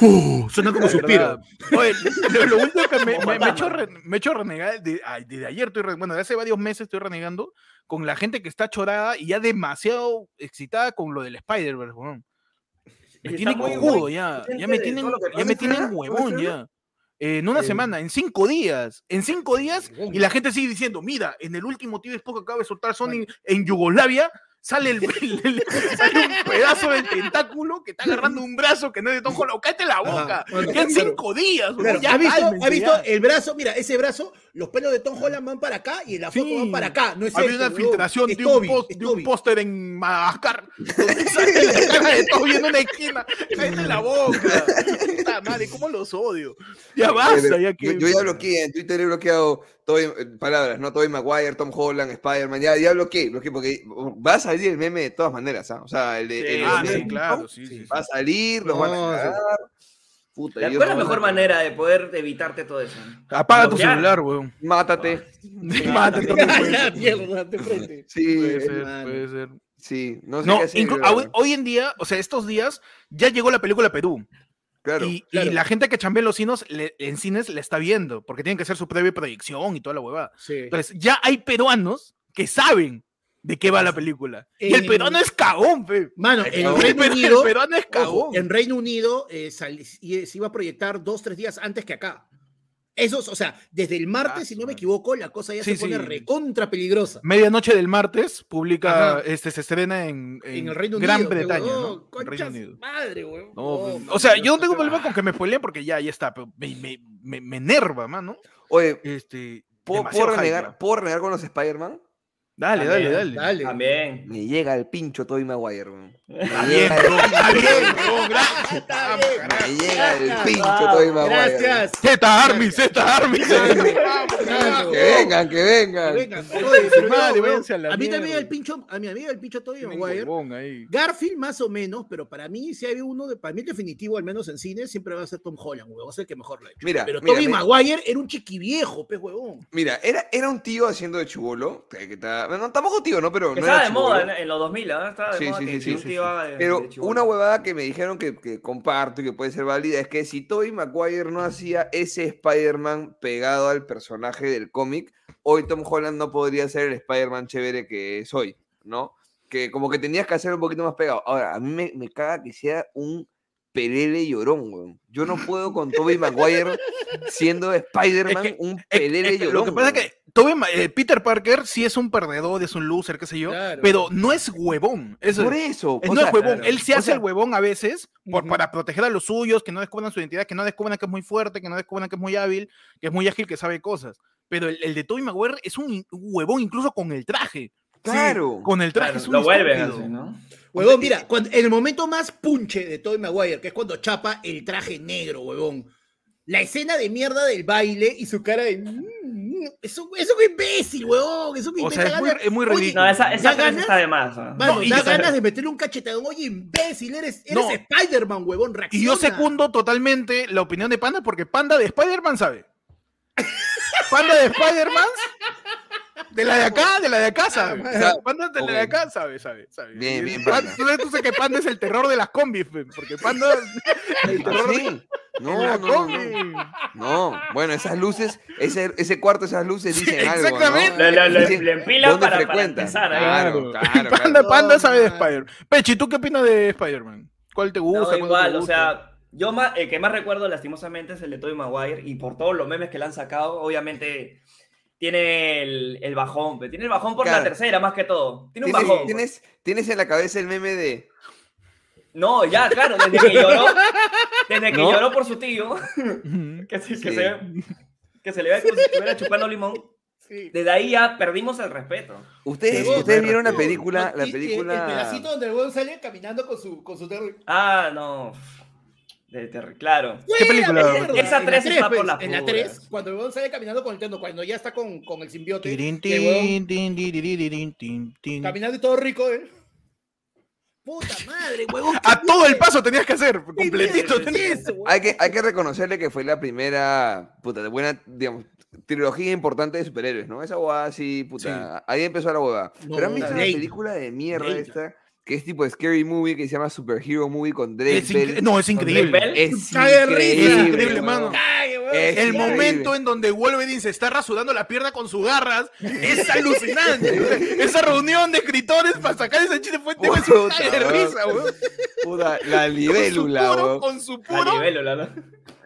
Uh, suena como suspiro. Oye, lo, lo último que me, me, me he hecho re- me he hecho renegar, de, ay, desde ayer estoy, re- bueno, de hace varios meses estoy renegando con la gente que está chorada y ya demasiado excitada con lo del Spider-Verse, weón. Me tienen muy ya, ya me tienen, ya me tienen ¿Cuándo huevón ya. Eh, en una Eh, semana, en cinco días, en cinco días, y la gente sigue diciendo, mira, en el último TV Spock que acaba de soltar Sony en Yugoslavia, sale, el, el- el- sale un pedazo del tentáculo que está agarrando un brazo que no es de Tom Holland. ¡Cállate la boca! Bueno, Quedan claro. cinco días, Claro, ya ¿ha visto, ha visto el brazo? Mira, ese brazo, los pelos de Tom Holland van para acá y en la foto Sí. van para acá. No es Había una filtración Es de un, post- de póster en Madagascar donde sale la cara de Toby en una esquina. Cállate la boca. Puta madre, ¿cómo los odio? Ya basta, ya que. yo, yo ya bloqueé, en Twitter he bloqueado todo, eh, palabras, ¿no? Tobey Maguire, Tom Holland, Spider-Man, ya, ya bloqueé, bloqueé, porque va a salir el meme de todas maneras, ¿ah? O sea, el de... Sí. el Ah, sí, claro, sí, sí. sí. Va a salir, lo van a No, cagar. Puta, ¿Cuál es la no- mejor manera de poder evitarte todo eso? Apaga tu celular, weón. Mátate. Mátate Ya, ser. mierda, de frente. Sí, Puede eh, ser, hermano. puede ser. sí, no sé No, qué hacer. la hoy en día, o sea, estos días, ya llegó la película a Perú. Claro. y, la gente que chambea en los cines, le- en cines la está viendo, porque tienen que hacer su previa proyección y toda la huevada. Sí. Entonces, ya hay peruanos que saben de qué va la película. Y el En- peruano es cagón, fe. Mano, El en Reino el Unido, peruano es ojo, cagón. en Reino Unido eh, sal- se iba a proyectar dos, tres días antes que acá. Esos, o sea, desde el martes, Ah, si no me equivoco, la cosa ya Sí, se pone sí. recontra peligrosa. Medianoche del martes publica, Ajá. este, se estrena en, en En el Reino Gran Unido. Bretaña, ¿no? En concha Reino Unido. Madre, weón. No, No, o sea, yo no tengo problema con que me spoileen porque ya, ya está, pero me, me, me, me enerva, mano. Oye, Este, ¿puedo, puedo renegar. ¿puedo renegar con los Spider-Man? Dale, dale, También, dale. Dale. También. Me llega el pincho Tobey Maguire, weón. Me Está bien, llega el está bro, gracias. Está. Me llega el pincho Tobey Maguire. Gracias. Z Army, Z Army. Que vengan, que vengan. Weón, a mí también el pincho, a mi amiga el pincho Tienen Maguire. Garfield más o menos, pero para mí si hay uno de, para mí el definitivo, al menos en cine, siempre va a ser Tom Holland, huevón, va a ser el que mejor lo ha hecho. Mira, pero mira. Maguire era un chiquiviejo, pez huevón. Mira, era, era un tío haciendo de chubolo. Que, que bueno, tampoco tío, ¿no? Pero Que no estaba era de moda en, en los 2000, ¿ah? Estaba de Sí, moda sí, que, sí, un tío haga de- Pero de una huevada que me dijeron que, que comparto y que puede ser válida es que si Tobey Maguire no hacía ese Spider-Man pegado al personaje del cómic, hoy Tom Holland no podría ser el Spider-Man chévere que es hoy, ¿no? Que como que tenías que hacer un poquito más pegado. Ahora, a mí me, me caga que sea un pelele llorón, weón. Yo no puedo con Tobey Maguire siendo Spider-Man Es que- un Es- es pelele que llorón. lo que pasa es que Tobey Ma- eh, Peter Parker sí es un perdedor, es un loser, qué sé yo, Claro. pero no es huevón. Es, Por eso. no es huevón. claro. Él se O hace sea- el huevón a veces por, para proteger a los suyos, que no descubran su identidad, que no descubran que es muy fuerte, que no descubran que es muy hábil, que es muy ágil, que sabe cosas. Pero el, el de Tobey Maguire es un huevón incluso con el traje. Sí, Claro. con el traje Claro, es un lo vuelven así, ¿no? Huevón, mira, cuando, en el momento más punche de Tobey Maguire, que es cuando chapa el traje negro, huevón. La escena de mierda del baile y su cara de. "Mm, Es un, es un imbécil, huevón. Es un O imbécil. sea, es muy, es muy Oye, ridículo. No, esa, esa ¿Da frase ganas? está de más. Mano, No, y da yo- ganas de meterle un cachetadón. Oye, imbécil, eres, eres No. Spider-Man, huevón. Y yo secundo totalmente la opinión de Panda porque Panda de Spider-Man sabe. Panda de Spider-Man, de la de acá, de la de acá sabe. Ah, O sea, Panda de la de acá sabe, sabe, sabe. Bien, bien, Pan- Panda. Tú sabes, tú sabes que Panda es el terror de las combis, fe, porque Panda el ¿Ah, terror de sí? No, no, no, no. No, bueno, esas luces, ese, ese cuarto, esas luces Sí, dicen algo. exactamente. ¿no? Le, le, le, Dicen, le empila ¿dónde para, para empezar. ¿eh? Claro, claro, Panda, claro. Panda sabe de Spider-Man. Pechi, ¿tú qué opinas de Spider-Man? ¿Cuál te gusta? No, cuál no te igual, o gusta? sea, yo más, el que más recuerdo lastimosamente es el de Tobey Maguire y por todos los memes que le han sacado, obviamente tiene el, el bajón, tiene el bajón por Claro. la tercera más que todo. Tiene un ¿Tienes, bajón. tienes, tienes en la cabeza el meme de. No, ya, claro, desde que lloró, desde que ¿No? lloró por su tío, que, se, que, Sí. se, que se le ve como si estuviera chupando limón, Sí. desde ahí ya perdimos el respeto. Ustedes, ustedes vieron la película, la película. El pedacito donde el huevón sale caminando con su, con su terror. Ah, no. De ter- claro. ¿Qué película? Esa en la tres está pues, por las En la puras. 3, cuando el huevón sale caminando con el terno, cuando ya está con, con el simbiote, caminando y todo rico, ¿eh? Puta madre, huevón. A todo el paso tenías que hacer, completito. Hay que, hay que reconocerle que fue la primera, puta, de buena, digamos, trilogía importante de superhéroes, ¿no? Esa huevada sí, puta, ahí empezó la huevada. No, Pero han visto la película de mierda esta, que es tipo Scary Movie, que se llama Superhero Movie con Drake Es incre- Bell. No, es increíble. Bell? Es de increíble, Es increíble, mano. Cague, huevón. Es El increíble. momento en donde Wolverine se está rasurando la pierna con sus garras es alucinante. Esa reunión de escritores para sacar ese chiste fue cague de risa, weón. Puta, la Con su libélula, puro, con su puro, nivel, ¿no?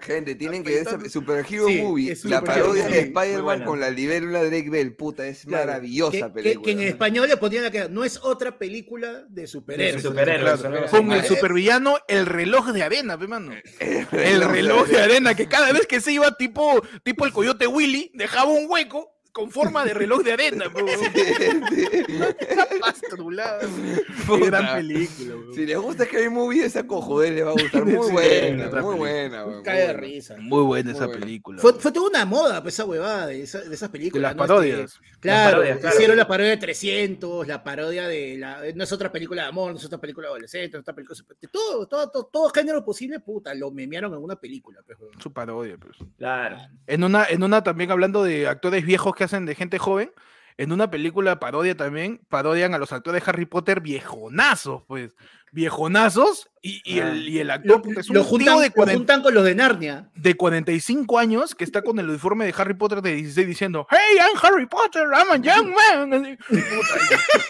Gente, tienen que ver esa. Super Hero Sí, Movie, es la Super parodia de Spider-Man con la libélula Drake Bell. Puta, es Claro, maravillosa que, película. que en español le ponían la que no es otra película de superhéroes. Claro, ¿no? con el supervillano, el reloj de arena, pe, mano. El El reloj de arena, que cada vez que se iba tipo, tipo el coyote Willy, dejaba un hueco con forma de reloj de arena. Puta. gran película, weón. Si les gusta Scary Movie, esa cojones les va a gustar. Muy Sí, buena, muy película. buena. weón, muy Cae de risa. Muy buena esa buena. película. Fue, fue toda una moda pues, esa huevada de, esa- de esas de películas. las ¿no? Este, parodias. Claro, parodias, claro. hicieron la parodia de 300, la parodia de la. No es otra película de amor, no es otra película adolescente, no es otra película. de todo, todo, todo, todo género posible, puta, lo memearon en una película. Pues. Su parodia, pues. Claro. En una, en una también hablando de actores viejos que hacen de gente joven, en una película parodia también, parodian a los actores de Harry Potter viejonazos, pues. Viejonazos, y, y Ah. el, y el Lo, actor puta, es un lo tío juntan, de, lo 40 juntan con los de Narnia. de 45 años que está con el uniforme de Harry Potter de 16 diciendo Hey, I'm Harry Potter, I'm a young man.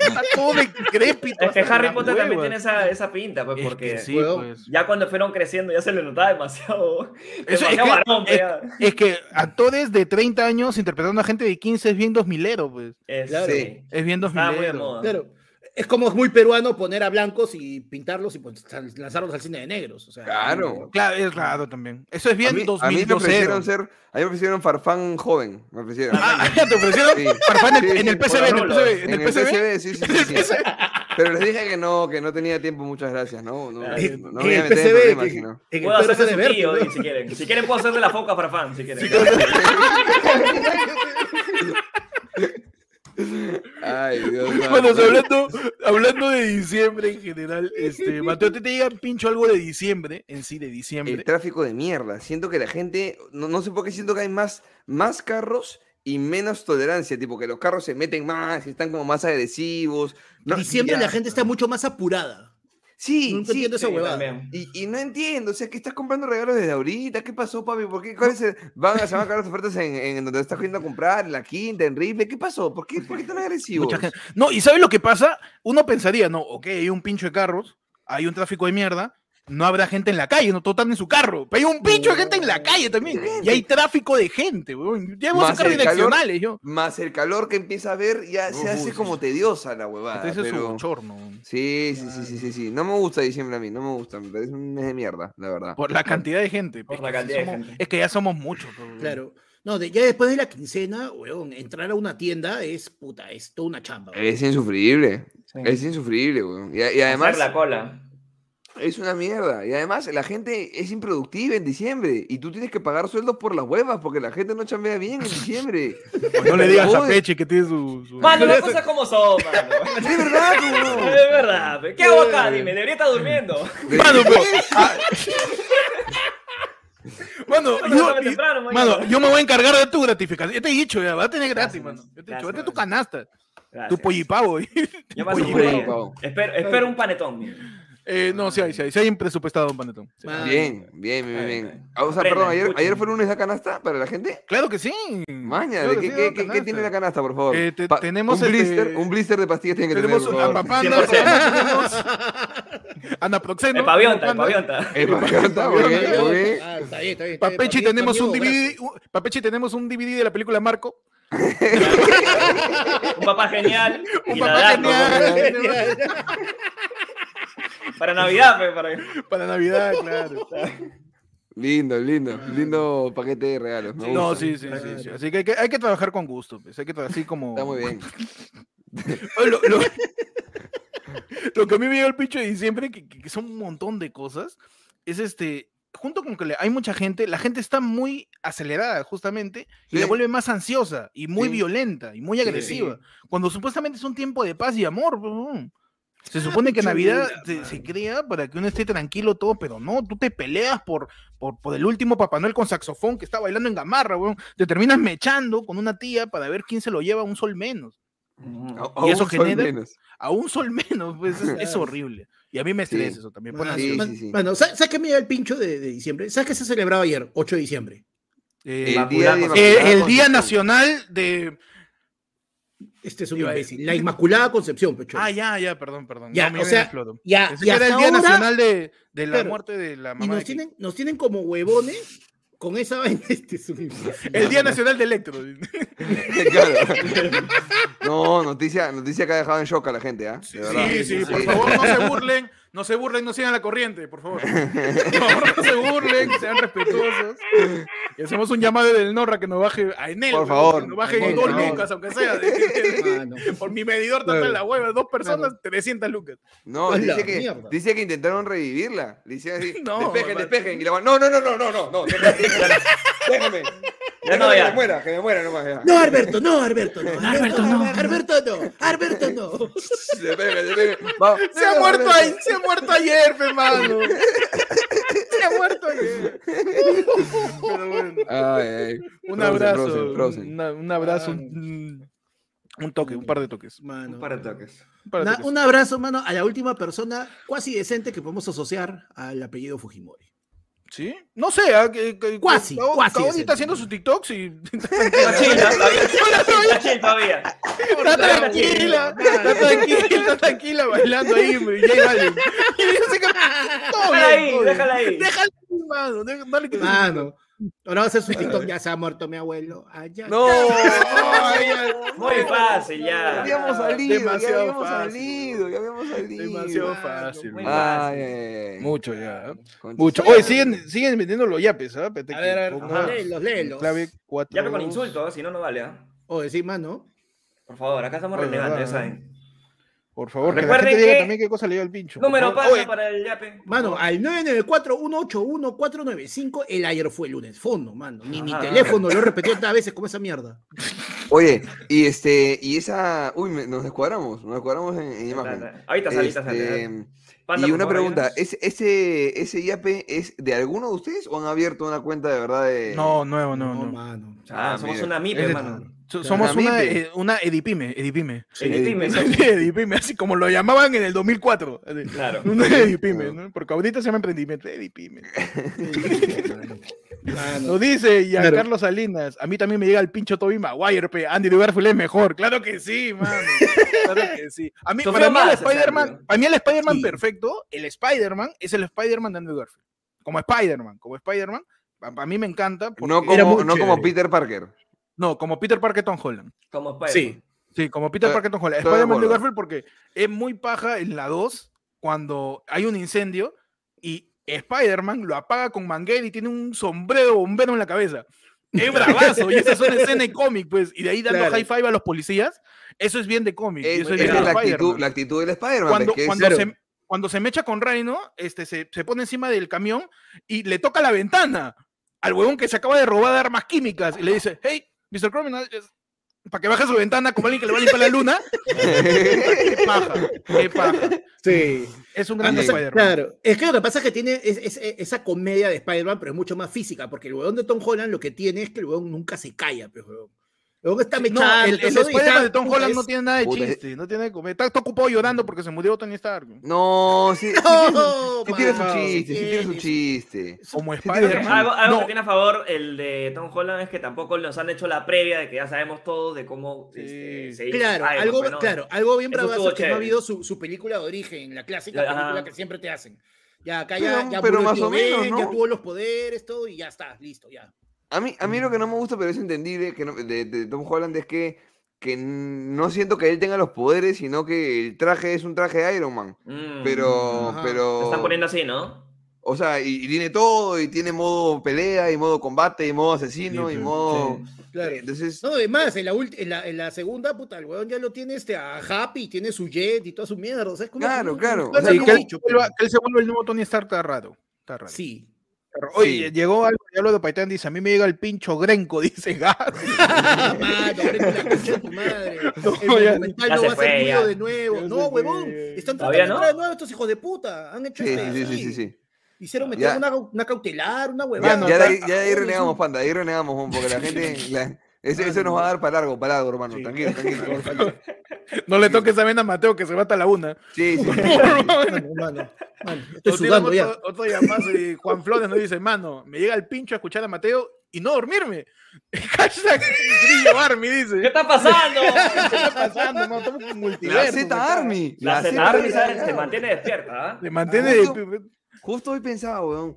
Está todo decrépito. Es que Harry Potter también tiene esa, esa pinta, pues, Es que porque sí, pues. ya cuando fueron creciendo ya se le notaba demasiado. Eso, es, demasiado que, varón, pues, es- ya. es que actores de 30 años interpretando a gente de 15 es bien 2000ero, pues. Es- Claro. sí. Es bien Estaba muy de 2000ero. moda. Claro. Es como es muy peruano poner a blancos y pintarlos y pues, lanzarlos al cine de negros. O sea, Claro. Claro, es raro también. Eso es A bien mí, a mí 2000 me ofrecieron ser, a mí me ofrecieron Farfán joven, me ofrecieron. Ah, te ofrecieron Sí. Farfán en, Sí, en el PCB, en el PCB, en En el sí, sí, sí, sí. Pero les dije que no, que no tenía tiempo, muchas gracias, no, no, no, Eh, no en me voy a el meter en PCB, problemas, que- sino. en Puedo hacerse de verde, tío, ¿no? si quieren. Si quieren puedo hacer de la foca para fan, si quieren. Ay, Dios Bueno, hablando, hablando de diciembre en general, este, Mateo, ¿te, te llega pincho algo de diciembre, en sí, de El diciembre? tráfico de mierda. Siento que la gente, no, no sé por qué siento que hay más, más carros y menos tolerancia, tipo que los carros se meten más y están como más agresivos. No, diciembre ya. la gente está mucho más apurada. Sí, Nunca sí, entiendo esa Sí, huevada. también. Y, y no entiendo, o sea, que estás comprando regalos desde ahorita. ¿Qué pasó, papi? ¿Por qué? ¿Cuáles se- van a, se van a acabar las ofertas en, en donde estás yendo a comprar? En la quinta, en Ripley. ¿Qué pasó? ¿Por qué, por qué tan gente. No, y ¿sabes lo que pasa? Uno pensaría, no, ok, hay un pincho de carros, hay un tráfico de mierda, no habrá gente en la calle, no todos están en su carro, pero hay un pincho de gente en la calle también, y hay tráfico de gente, weón. Ya hemos Más sacado el calor. direccionales, yo. Más el calor que empieza a ver, ya se hace como tediosa la huevada. Ese es su pero- bochorno. Sí, sí, sí, sí, sí, sí. No me gusta diciembre a mí, no me gusta. Me parece un mes de mierda, la verdad. Por la cantidad de gente. Por es la cantidad de somos- gente. Es que ya somos muchos. weón. Claro. No, de- ya después de la quincena, weón, entrar a una tienda es puta, es toda una chamba. weón. Es insufrible. Sí. Es insufrible, weón. Y, y además Hacer la cola. Es una mierda. Y además la gente es improductiva en diciembre. Y tú tienes que pagar sueldos por las huevas porque la gente no chambea bien en diciembre. No le digas a. Peche que tiene su. su- Mano, las cosas como son, mano. Es verdad. Es verdad. pe. ¿Qué hago acá? Dime, debería estar durmiendo. Mano, pero- Mano, yo, sale temprano, mañana. mano, yo me voy a encargar de tu gratificación. Yo te he dicho, ya, va a tener gratis, Gracias, mano. Yo te he dicho, vete tu gracias. canasta, tu pollipavo. Yo paso por ahí. Espero, espero un panetón. Eh, no, sí hay, sí hay. Sí hay un presupuestado un panetón. Sí. Bien, bien, bien, bien. Ah, O sea, perdón, ayer, ayer fue lunes la canasta para la gente. Claro que sí. Maña, Claro ¿de que qué, sí, qué- qué- qué tiene la canasta, por favor? Eh, te- Pa- tenemos un este- blister, un blister de pastillas tiene que Tenemos tener, por a favor. Papanda, 100%. tenemos Anaproxeno. El pavionta, el pavionta. Eh, pavionta. Ah, está bien, está bien. Papechi tenemos un DVD, un- Papechi tenemos un DVD de la película Marco. Un papá genial. Un papá genial. Para Navidad, pe, para... Para Navidad, claro. Lindo, lindo, lindo paquete de regalos. me No, gusta. sí, sí, sí, sí. Así que hay que, hay que trabajar con gusto, pues. Hay que así como. Está muy bien. Lo, lo- lo que a mí me llega el pincho de diciembre, que, que- son un montón de cosas, es este. Junto con que hay mucha gente, la gente está muy acelerada, justamente, y Sí. la vuelve más ansiosa y muy Sí. violenta y muy Sí. agresiva. Cuando supuestamente es un tiempo de paz y amor. weón. Se supone que Navidad se, se crea para que uno esté tranquilo todo, pero no, tú te peleas por, por, por el último Papá Noel con saxofón que está bailando en gamarra, weón. Te terminas mechando con una tía para ver quién se lo lleva a un sol menos. A- Y a eso un sol genera- menos. A un sol menos, pues es, horrible. Y a mí me Sí. estresa eso también. Sí, man- sí. Mano, ¿sabes, sabes qué me llega el pincho de, de diciembre? ¿Sabes qué se celebraba ayer, 8 de diciembre? Eh, El día de Eh, el Día. Nacional de. Este es un Iba imbécil. La Inmaculada Concepción, pecho. Ah, ya, ya, perdón, perdón. Ya, No, me o sea, explodo. ya, Pensé y que era el Día ahora- Nacional de, de la Claro. muerte de la y mamá. nos de tienen, nos tienen como huevones con esa vaina, este es un imbécil. El Día Nacional del Electro. Claro. No, noticia, noticia que ha dejado en shock a la gente, ¿ah? De. Sí, sí, por favor, no se burlen, no se burlen, no sigan la corriente, por favor. Por favor, no se burlen, sean respetuosos. Y hacemos un llamado del Norra que nos baje a Enel. Por favor. Que nos baje Por dos favor. lucas, aunque sea. de- Mano. por mi medidor total Claro. la hueva, dos personas, 300 lucas. No, dice que, mierda. dice que intentaron revivirla. Hicieron así, No, despejen, despejen. Y la van, no, no, no, no, no, no, no, déjame. Ya no, Déjame que ya. me muera, que me muera nomás. Ya. No, Alberto, no, Alberto, no. Alberto, no. Alberto, no. Alberto, no. Despejen, despejen. Vamos. Se ha muerto ahí, se ha muerto ayer, hermano. Se ha muerto ayer. Pero bueno. Ay, ay. Un Frozen, abrazo, Frozen, Frozen. una- un abrazo, un, un toque, un par de toques. Mano. Un par de toques. Un par de Na- toques. un abrazo, mano, a la última persona cuasi decente que podemos asociar al apellido Fujimori. ¿Sí? No sé, ah, Cuasi, cuasi está haciendo sus TikToks y Está ¿ah? todavía. Está chill todavía. está tranquila, está tranquila, está tranquila bailando ahí, J Balvin. Y sé que todo Déjala ahí, déjala ahí. Déjala ahí, mano, dale que Mano. Ahora va a hacer su TikTok, ya se ha muerto mi abuelo. No, Ay, ay, Muy fácil, ya. ya habíamos salido, Demasiado ya habíamos fácil. salido, ya habíamos salido. Demasiado fácil. muy. Ay. Mucho ya. ¿eh? Mucho. Oye, siguen, siguen vendiendo los yapes, ¿ah? Espérate A que ver, a ver, Ajá. léelos, léelos. Clave 4. Ya pero con insultos, si no, no vale, ¿ah? O decir, mano. Por favor, acá estamos renegando, ya saben. Por favor, que la Recuerden diga que- también qué cosa le dio el pincho. Número pasa Oye, para el yape. Mano, al 994-181-495, el ayer fue el lunes. Fondo, mano. Ni mi Ajá. teléfono lo he repetido tantas veces como esa mierda. Oye, y este, y esa. Uy, me- nos descuadramos, nos descuadramos en, en imagen. Ahorita Este, sale. Panda, y una favor, pregunta. ¿es, ese, ¿ese yape es de alguno de ustedes o han abierto una cuenta de verdad de. No, nuevo, no, no. mano. Ah, Ah, somos mira. una MIP, hermano. So- Somos Una eh, una edipime, edipime. Edipime, así como lo llamaban en el 2004. así. Claro. Una edipime, ¿no? Porque ahorita se llama emprendimiento, edipime. Mano. Nos dice Claro. Carlos Salinas, a mí también me llega el pincho Toby Maguire, pe. Andy Garfield es mejor. Claro que sí, mano. Claro que sí. A mí, para mí el Spider-Man, para mí el Spider-Man Sí. perfecto, el Spider-Man es el Spider-Man de Andrew Garfield. Como Spider-Man, como Spider-Man, para mí me encanta. No como, no como. Peter Parker. No, como Peter Parker Tom Holland. Como Spider. Sí. Sí, como Peter Estoy- Parker Tom Holland. Spider-Man de. Garfield porque es muy paja en la 2 cuando hay un incendio y Spider-Man lo apaga con manguera y tiene un sombrero bombero en la cabeza. Es bravazo y esa es una escena de cómic, pues. Y de ahí dando Claro. high five a los policías, eso es bien de cómic. Es, eso es es de la, actitud, Spider-Man. la actitud del Spider-Man. Cuando, es- cuando, Claro. se, cuando se mecha con Rhino, este, se, se pone encima del camión y le toca la ventana al huevón que se acaba de robar de armas químicas y le dice, hey, Mr. Criminal, para que baje su ventana como alguien que le va a limpiar la luna. qué paja, qué paja. Sí. Es un gran sí. Spider-Man. Claro, es que lo que pasa es que tiene es- es- esa comedia de Spider-Man, pero es mucho más física, porque el huevón de Tom Holland lo que tiene es que el huevón nunca se calla, pues, huevón está No, mechado. el, el todo, Spider-Man de Tom Holland es- no tiene nada de chiste, no tiene comer. Está, está ocupado llorando porque se murió Tony Stark. No, sí, No, tiene, sí tiene su chiste, sí tiene su chiste. Como Spider-Man. Algo, algo No, que tiene a favor el de Tom Holland es que tampoco nos han hecho la previa de que ya sabemos todos de cómo Sí. este, se hizo Claro, Spider-Man, algo, pues, ¿no? claro, algo bien bravazo es que no ha habido su, su película de origen, la clásica Ajá. película que siempre te hacen. Ya, acá ya, Pero- ya pero más o menos, Ben, ¿no? ya tuvo los poderes, todo, y ya está, listo, ya. A mí, a mí lo que no me gusta, pero es entendible que no- de, de Tom Holland es que, que no siento que él tenga los poderes, sino que el traje es un traje de Iron Man. Mm, Pero, Ajá. pero. Lo están poniendo así, ¿no? O sea, y, y tiene todo, y tiene modo pelea, y modo combate, y modo asesino, Sí, y sí, modo. Claro. Entonces, No, además, en la, en, la, en la segunda, puta, el weón ya lo tiene este, a Happy, tiene su jet y toda su mierda. O sea, es como Claro, como- claro, como o sea, que, él, vuelva- pero- que él se vuelve el nuevo Tony Stark está raro. Está raro. Sí. Oye, Sí. llegó algo, ya lo de Paitán dice, a mí me llega el pincho grenco, dice Gas. Madre. No, ya- ya va a ser ya. de nuevo. Ya No, huevón. ya. Están ¿Todavía tratando de no? entrar de nuevo estos hijos de puta. Han hecho sí, este, sí, sí, sí, sí. sí. Hicieron meter Ya. una, una cautelar, una Ya, huevada. no, ya de ahí, ya de ahí renegamos, panda, de ahí renegamos, un porque la gente. la- eso, eso nos va a dar para largo, para largo, hermano. Sí. Tranquilo, tranquilo. No le toques vena a Mateo que se va hasta la una. Sí, sí. Mano, mano, mano, Estoy sudando ya. Otro, otro llamado y Juan Flores nos dice, mano, me llega el pincho a escuchar a Mateo y no dormirme. Hashtag Grillo Army, ¿Qué dice. está pasando? ¿Qué está pasando? No, estamos con La multiverso. Z acá. Army. La Z Z Army Army. se mantiene despierta, ¿ah? Se mantiene... Justo- Justo hoy pensaba, weón.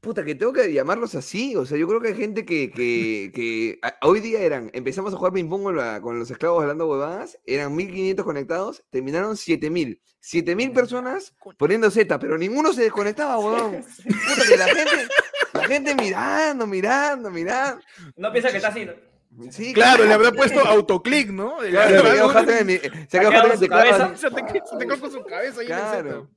Puta, que tengo que llamarlos así. O sea, yo creo que hay gente que, que, que a- hoy día eran, empezamos a jugar ping-pong con, con los esclavos hablando huevadas, eran 1500 conectados, terminaron 7000. 7000 personas poniendo Z, pero ninguno se desconectaba, huevón. Puta, que la gente, la gente mirando, mirando, mirando. No piensa que está así. ¿no? Sí, Claro, le habrá puesto autoclick, ¿no? Claro, se quedó en su teclado cabeza? Se te, quedó con su cabeza ahí Claro. En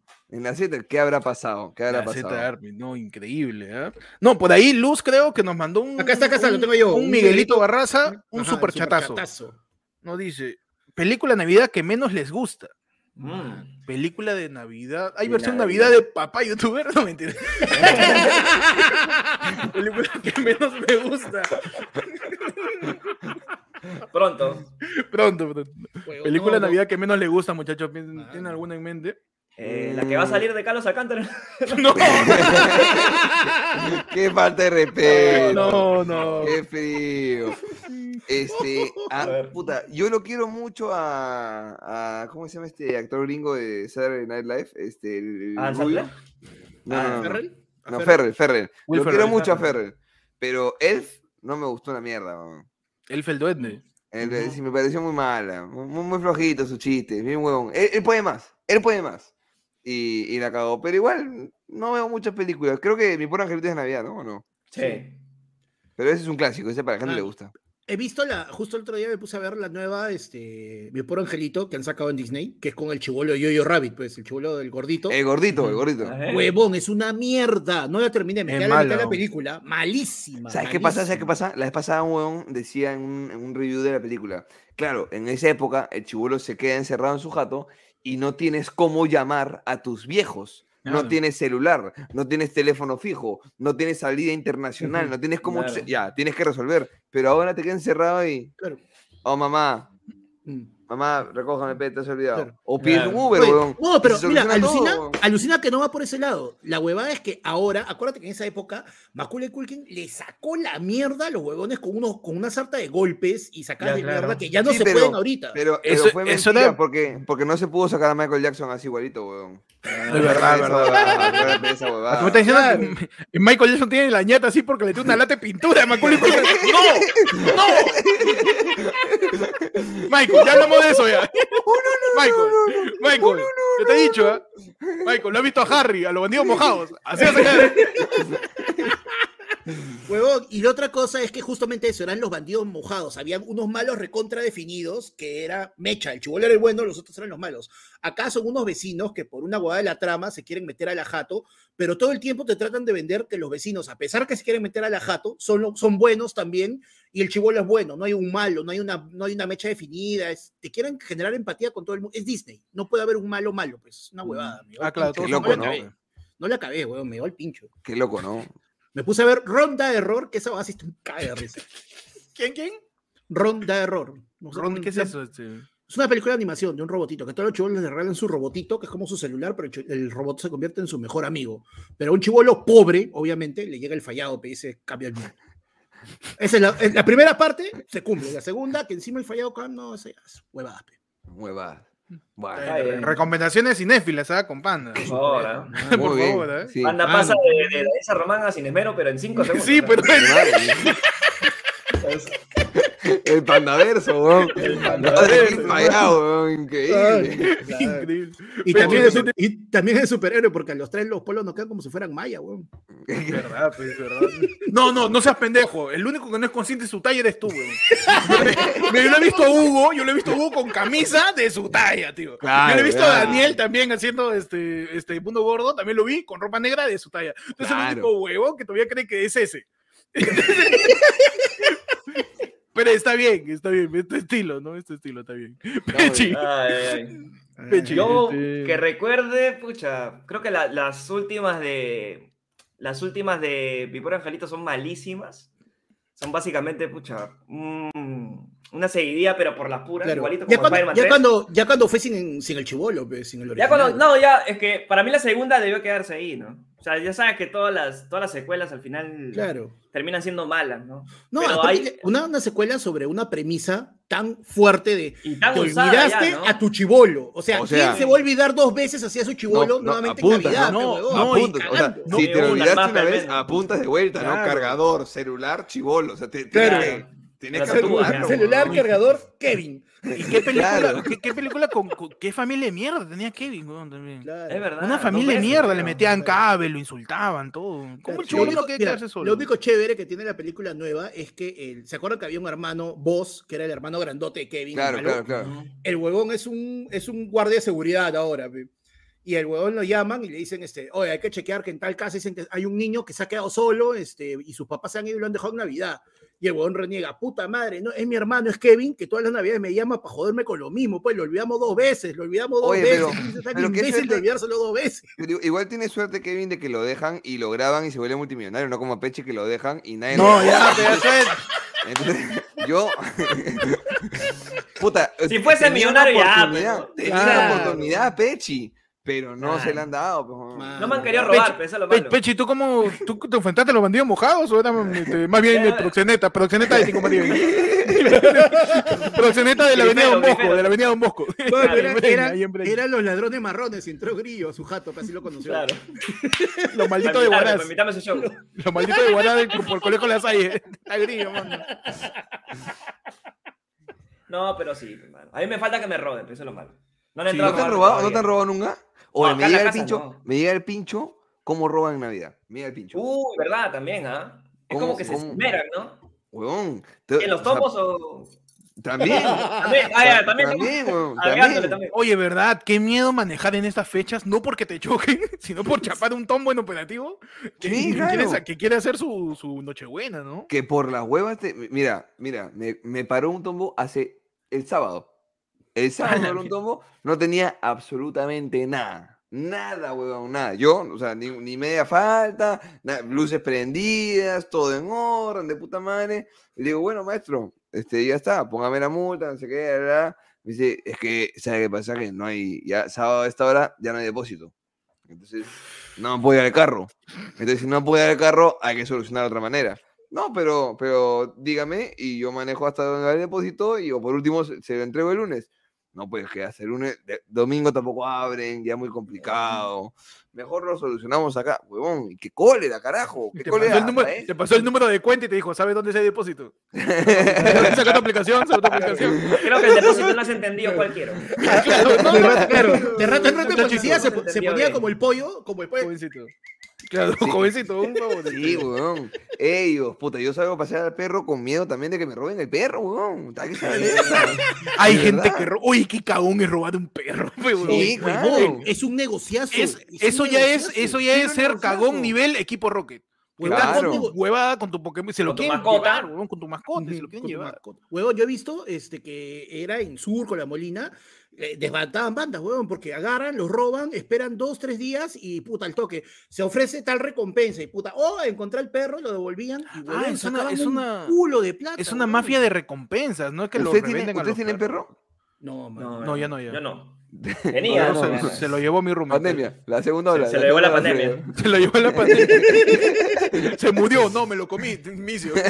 la Z, ¿qué habrá pasado? ¿Qué en habrá. La pasado? Army, no, increíble, ¿ah? No, por ahí Luz creo que nos mandó un. Acá está, acá está, lo un- tengo yo. Un Un Miguelito Miguelito- Barraza, un Ajá, superchatazo. superchatazo. No dice. Película de Navidad que menos les gusta. Mm. Película de Navidad. ¿Hay De versión Navidad. Navidad. de papá youtuber? No mentira. Película que menos me gusta. Pronto. Pronto, pronto. Película de. Navidad que menos le gusta, muchachos. ¿Tienen Ah. tienen alguna en mente? Eh, la que va a salir de Carlos Alcántara. No, Qué falta de respeto. no, no. Qué frío. Este, ah, A puta, yo lo quiero mucho a, a- ¿cómo se llama este actor gringo de Saturday Night Live? Este, el ¿Ah, rubio. Sandler? No, Ah, no, ¿Ferrell? ¿A no, Ferrell? Ferrell, Ferrell. Will lo quiero Ferrell, mucho a Ferrell. Pero Elf no me gustó una mierda. weón. Elf el duende. El- sí, me pareció muy mala, muy, muy flojito su chiste, bien huevón. Él, él puede más, él puede más. Y, y la cagó, pero igual no veo muchas películas. Creo que Mi Pobre Angelito es de Navidad, ¿no? ¿O no? Sí. Pero ese es un clásico, ese para la gente Ah. le gusta. He visto la, justo el otro día me puse a ver la nueva, este, Mi Puro Angelito, que han sacado en Disney, que es con el chivolo Yo-Yo Rabbit, pues, el chivolo del gordito. El gordito, el gordito. Huevón, es una mierda. No la terminé, me quedé a la mitad de la película. Malísima. ¿Sabes qué pasa? ¿Sabes qué malísima. pasa? La vez pasada un huevón decía en un, en un review de la película, claro, en esa época el chibolo se queda encerrado en su jato y no tienes cómo llamar a tus viejos. No tienes celular, no tienes teléfono fijo, no tienes salida internacional, no tienes cómo... claro. Ya, tienes que resolver. Pero ahora te quedas encerrado y... Claro. Oh, mamá, Mm. Mamá, recójame, pe, te has olvidado. Claro. O pides Claro. un Uber, Oye, huevón. no, pero mira, todo, alucina, alucina que no va por ese lado. La huevada es que ahora, acuérdate que en esa época, Macaulay Culkin le sacó la mierda a los huevones con, unos, con una sarta de golpes y sacadas de claro. mierda que ya no Sí, se pero- pueden ahorita. Pero, Eso- pero fue eso mentira era- porque, porque no se pudo sacar a Michael Jackson así igualito, huevón. Es verdad, Esa verdad. huevada, acuérdate de esa ¿Tú huevada. me estás diciendo que Michael Jackson tiene la ñata así porque le tiene una lata de pintura a Macaulay Culkin? ¡No! ¡No! Michael, ya hablamos de eso ya. Michael, Michael, yo te he dicho, ¿ah? Michael, lo has visto a Harry, a los bandidos mojados. Así va a sacar. Huevón, y la otra cosa es que justamente eso, eran los bandidos mojados. Habían unos malos recontra definidos, que era Mecha, el chibolo era el bueno, los otros eran los malos. Acá son unos vecinos que por una huevada de la trama se quieren meter a la jato, pero todo el tiempo te tratan de vender que los vecinos, a pesar que se quieren meter a la jato, son, son buenos también, y el chibolo es bueno, no hay un malo, no hay una, no hay una mecha definida, es- te quieren generar empatía con todo el mundo. Es Disney, no puede haber un malo malo, pues, es una huevada. me va Ah, claro, loco, no ¿no? la acabé, huevón, me va al pincho. Qué loco, ¿no? Me puse a ver Ronda Error, que esa va así un cae de risa. ¿Quién, quién? Ronda Error. No sé, Ron, ¿Qué es eso? este? Es una película de animación de un robotito, que todos los chivolos le regalan su robotito, que es como su celular, pero el robot se convierte en su mejor amigo. Pero a un chivolo pobre, obviamente, le llega el fallado, que dice, cambia el mundo. Esa es la, es la primera parte, se cumple. La segunda, que encima el fallado, no, esa ya es huevada. pe. Huevada. Bueno, bien. Recomendaciones cinéfilas, ¿ah? Con panda. Por favor, ¿ah? por bien, favor, ¿eh? sí. Anda, Ah, pasa de, de esa román a sin esmero, pero en cinco segundos. Sí, pero El pandaverso, weón. El pandaverso. fallado, weón. Increíble. increíble. Y también, es, y también es superhéroe, porque a los tres los polos nos quedan como si fueran maya, weón. Es verdad, pues, es verdad. No, no, no seas pendejo. El único que no es consciente de su talla eres tú, weón. Yo lo he visto a Hugo, yo lo he visto a Hugo con camisa de su talla, tío. Claro, yo lo he visto claro. a Daniel también haciendo este, este mundo gordo, también lo vi con ropa negra de su talla. Entonces Claro. el único huevo que todavía cree que es ese. Pero está bien, está bien, este estilo, ¿no? Este estilo está bien. Pechi, Ay, ay, ay. Pechi, Yo que recuerde, pucha, creo que la- las últimas de. Las últimas de Vipor Angelito son malísimas. Son básicamente, pucha, un- una seguidilla, pero por las puras, Claro. igualito Ya, como cuando, Spider-Man ya, 3. cuando, ya cuando fue sin, sin el chivolo, pe, sin el Ya original. cuando, no, ya, es que para mí la segunda debió quedarse ahí, ¿no? O sea, ya sabes que todas las, todas las secuelas al final Claro. terminan siendo malas, ¿no? No, Pero hay- una, una secuela sobre una premisa tan fuerte de Y tan te olvidaste ya, ¿no? a tu chivolo. O sea, O ¿quién sea- se va a olvidar dos veces hacia su chivolo No, no, nuevamente apunta, en Navidad? no, no, y apuntas, o sea, si No, te olvidaste una vez, apuntas de vuelta, ¿no? Cargador, celular, chivolo. O sea, te, Claro. tienes que, tienes Celular, weón. cargador, Kevin. ¿Y qué película, Claro. qué, qué película con, con- qué familia de mierda tenía Kevin, weón, también? Claro. Es verdad. Una familia de veces, mierda, le metían cable, lo insultaban, todo. ¿Cómo Claro. el no único- quiere mira, quedarse solo? Lo único chévere que tiene la película nueva es que el- se acuerdan que había un hermano, Boss, que era el hermano grandote de Kevin. Claro, malo? claro, claro. El huevón es un, es un guardia de seguridad ahora. pe. Y el huevón lo llaman y le dicen, este, oye, hay que chequear que en tal casa dicen que hay un niño que se ha quedado solo este, y sus papás se han ido y lo han dejado en Navidad. Y el huevón reniega, puta madre, no, es mi hermano, es Kevin, que todas las navidades me llama para joderme con lo mismo, pues lo olvidamos dos veces, lo olvidamos dos Oye, veces. pero- pero imbécil de olvidárselo dos veces. Pero igual tiene suerte Kevin de que lo dejan y lo graban y se vuelve multimillonario, no como a Peche que lo dejan y nadie No, lo ya, es. Entonces, yo. Puta. Si fuese tenía una millonario ya, pero- Tenía una Claro. oportunidad, Pechi. Pero no se le han dado. pues, Man. No me han querido robar, pero eso es lo malo. Pechi, ¿tú cómo tú te enfrentaste a los bandidos mojados o era este, más bien el proxeneta, proxeneta de Tico María? proxeneta de la avenida Don Bosco, de la avenida Don Bosco. Bueno, Ahí era- eran los ladrones marrones, entró Grillo a su jato, casi lo conoció. Claro. Los malditos de Guaraz. Los malditos de Guaraz del- por Colegio Las Salle. Está grillo, mano. No, pero sí, hermano. A mí me falta que me roben, pero eso es lo malo. No, han Sí, entrado ¿No te han robado, ¿No te han robado nunca? Oye, No, me llega el pincho. no. Me llega el pincho. ¿Cómo roban en Navidad? Me llega el pincho. Uy, verdad, también, ¿ah? Es ¿Cómo- como que se esmeran, ¿no? Huevón. te- ¿En los o sea, tomos o...? También. También, ah, ya, también. También, huevón, Agregándole también. también. Oye, ¿verdad? Qué miedo manejar en estas fechas, no porque te choquen, sino por chapar un tombo en operativo que, Sí, que claro. quiere, que quiere hacer su, su nochebuena, ¿no? Que por las huevas te. Mira, mira, me, me paró un tombo hace. El sábado. El sábado tombo, no tenía absolutamente nada. Nada, huevón, nada. Yo, o sea, ni, ni media falta, na- luces prendidas, todo en orden, de puta madre. Y le digo, bueno, maestro, este, ya está, póngame la multa, no sé qué, bla. Me dice, es que, ¿sabe qué pasa? Que no hay, ya sábado a esta hora ya no hay depósito. Entonces, no puedo ir al carro. Entonces, si no puedo ir al carro, hay que solucionar de otra manera. No, pero, pero dígame y yo manejo hasta donde el depósito y o por último se lo entrego el lunes. No, pues que hace el lunes, de- domingo tampoco abren, ya muy complicado. Mejor lo solucionamos acá, huevón. ¿Y qué cólera, carajo? ¿Qué Te cólera? pasó, el número, te pasó el número de cuenta y te dijo, ¿sabes dónde es el depósito? Saca tu aplicación, saca tu aplicación. Creo que el depósito no has entendido cuál quiero. Claro, no, De rato, claro, de rato en rato el Muchachito, policía se, no ponía bien. como el pollo, como el pollo. Claro, jovencito, un favor. Sí, huevón. Ellos, puta, yo salgo a pasear al perro con miedo también de que me roben el perro, eso. Hay gente verdad. que roba. Uy, qué cagón es robar un perro. pe, huevón. Sí, claro. Es un negociazo. Es- es eso un ya es, negociazo. eso ya Sí, es ser negociazo. cagón nivel equipo Rocket. Huevada Claro. con tu, huevada con tu Pokémon. Se lo quieren mascota. llevar, huevón, con tu mascota. Se lo quieren llevar. Huevón, yo he visto este, que era en Sur con la Molina, eh, desbarataban bandas, huevón, porque agarran, los roban, esperan dos, tres días y puta, al toque. Se ofrece tal recompensa y puta, oh, encontré el perro, lo devolvían y huevón, Ah, es una- es un una- culo de plata. Es una huevón. mafia de recompensas, no es que lo ¿Usted tiene, revenden a ¿usted tiene perro? No, man. No, ya no, ya. Yo no. No, Tenía, no, no. se, lo llevó mi roommate. Pandemia, la segunda ola. Se lo llevó la pandemia. lo- Se lo llevó la pandemia. se murió, no, me lo comí. Misio.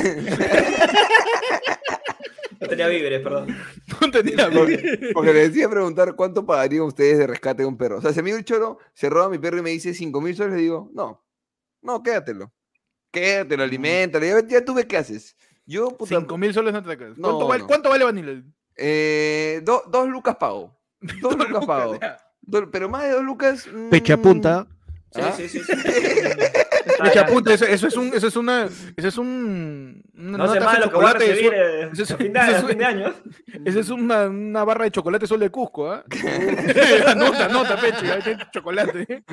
No tenía víveres, perdón. No tenía Porque, porque les decía preguntar cuánto pagarían ustedes de rescate de un perro. O sea, si a mí el choro se roba mi perro y me dice 5 mil soles, le digo, no, no, quédatelo. Quédatelo, aliméntalo. Ya, ya tú ves qué haces. Yo, puta, 5 mil soles no te sacas. No, ¿Cuánto, vale, no. ¿Cuánto vale Vanilla? eh, do- dos lucas pago. Dos lucas pago. Do- pero más de dos lucas. Pecha mm, punta. Sí, ¿Ah? sí, sí. sí. Ah, eso, eso es un, eso es una, eso es un, una No sé más de lo que voy a recibir eh, ese es- a fin de, ese a es- fin de año. Esa es una, una barra de chocolate sol de Cusco, ¿ah? anota, anota, peche, tiene chocolate. ¿eh?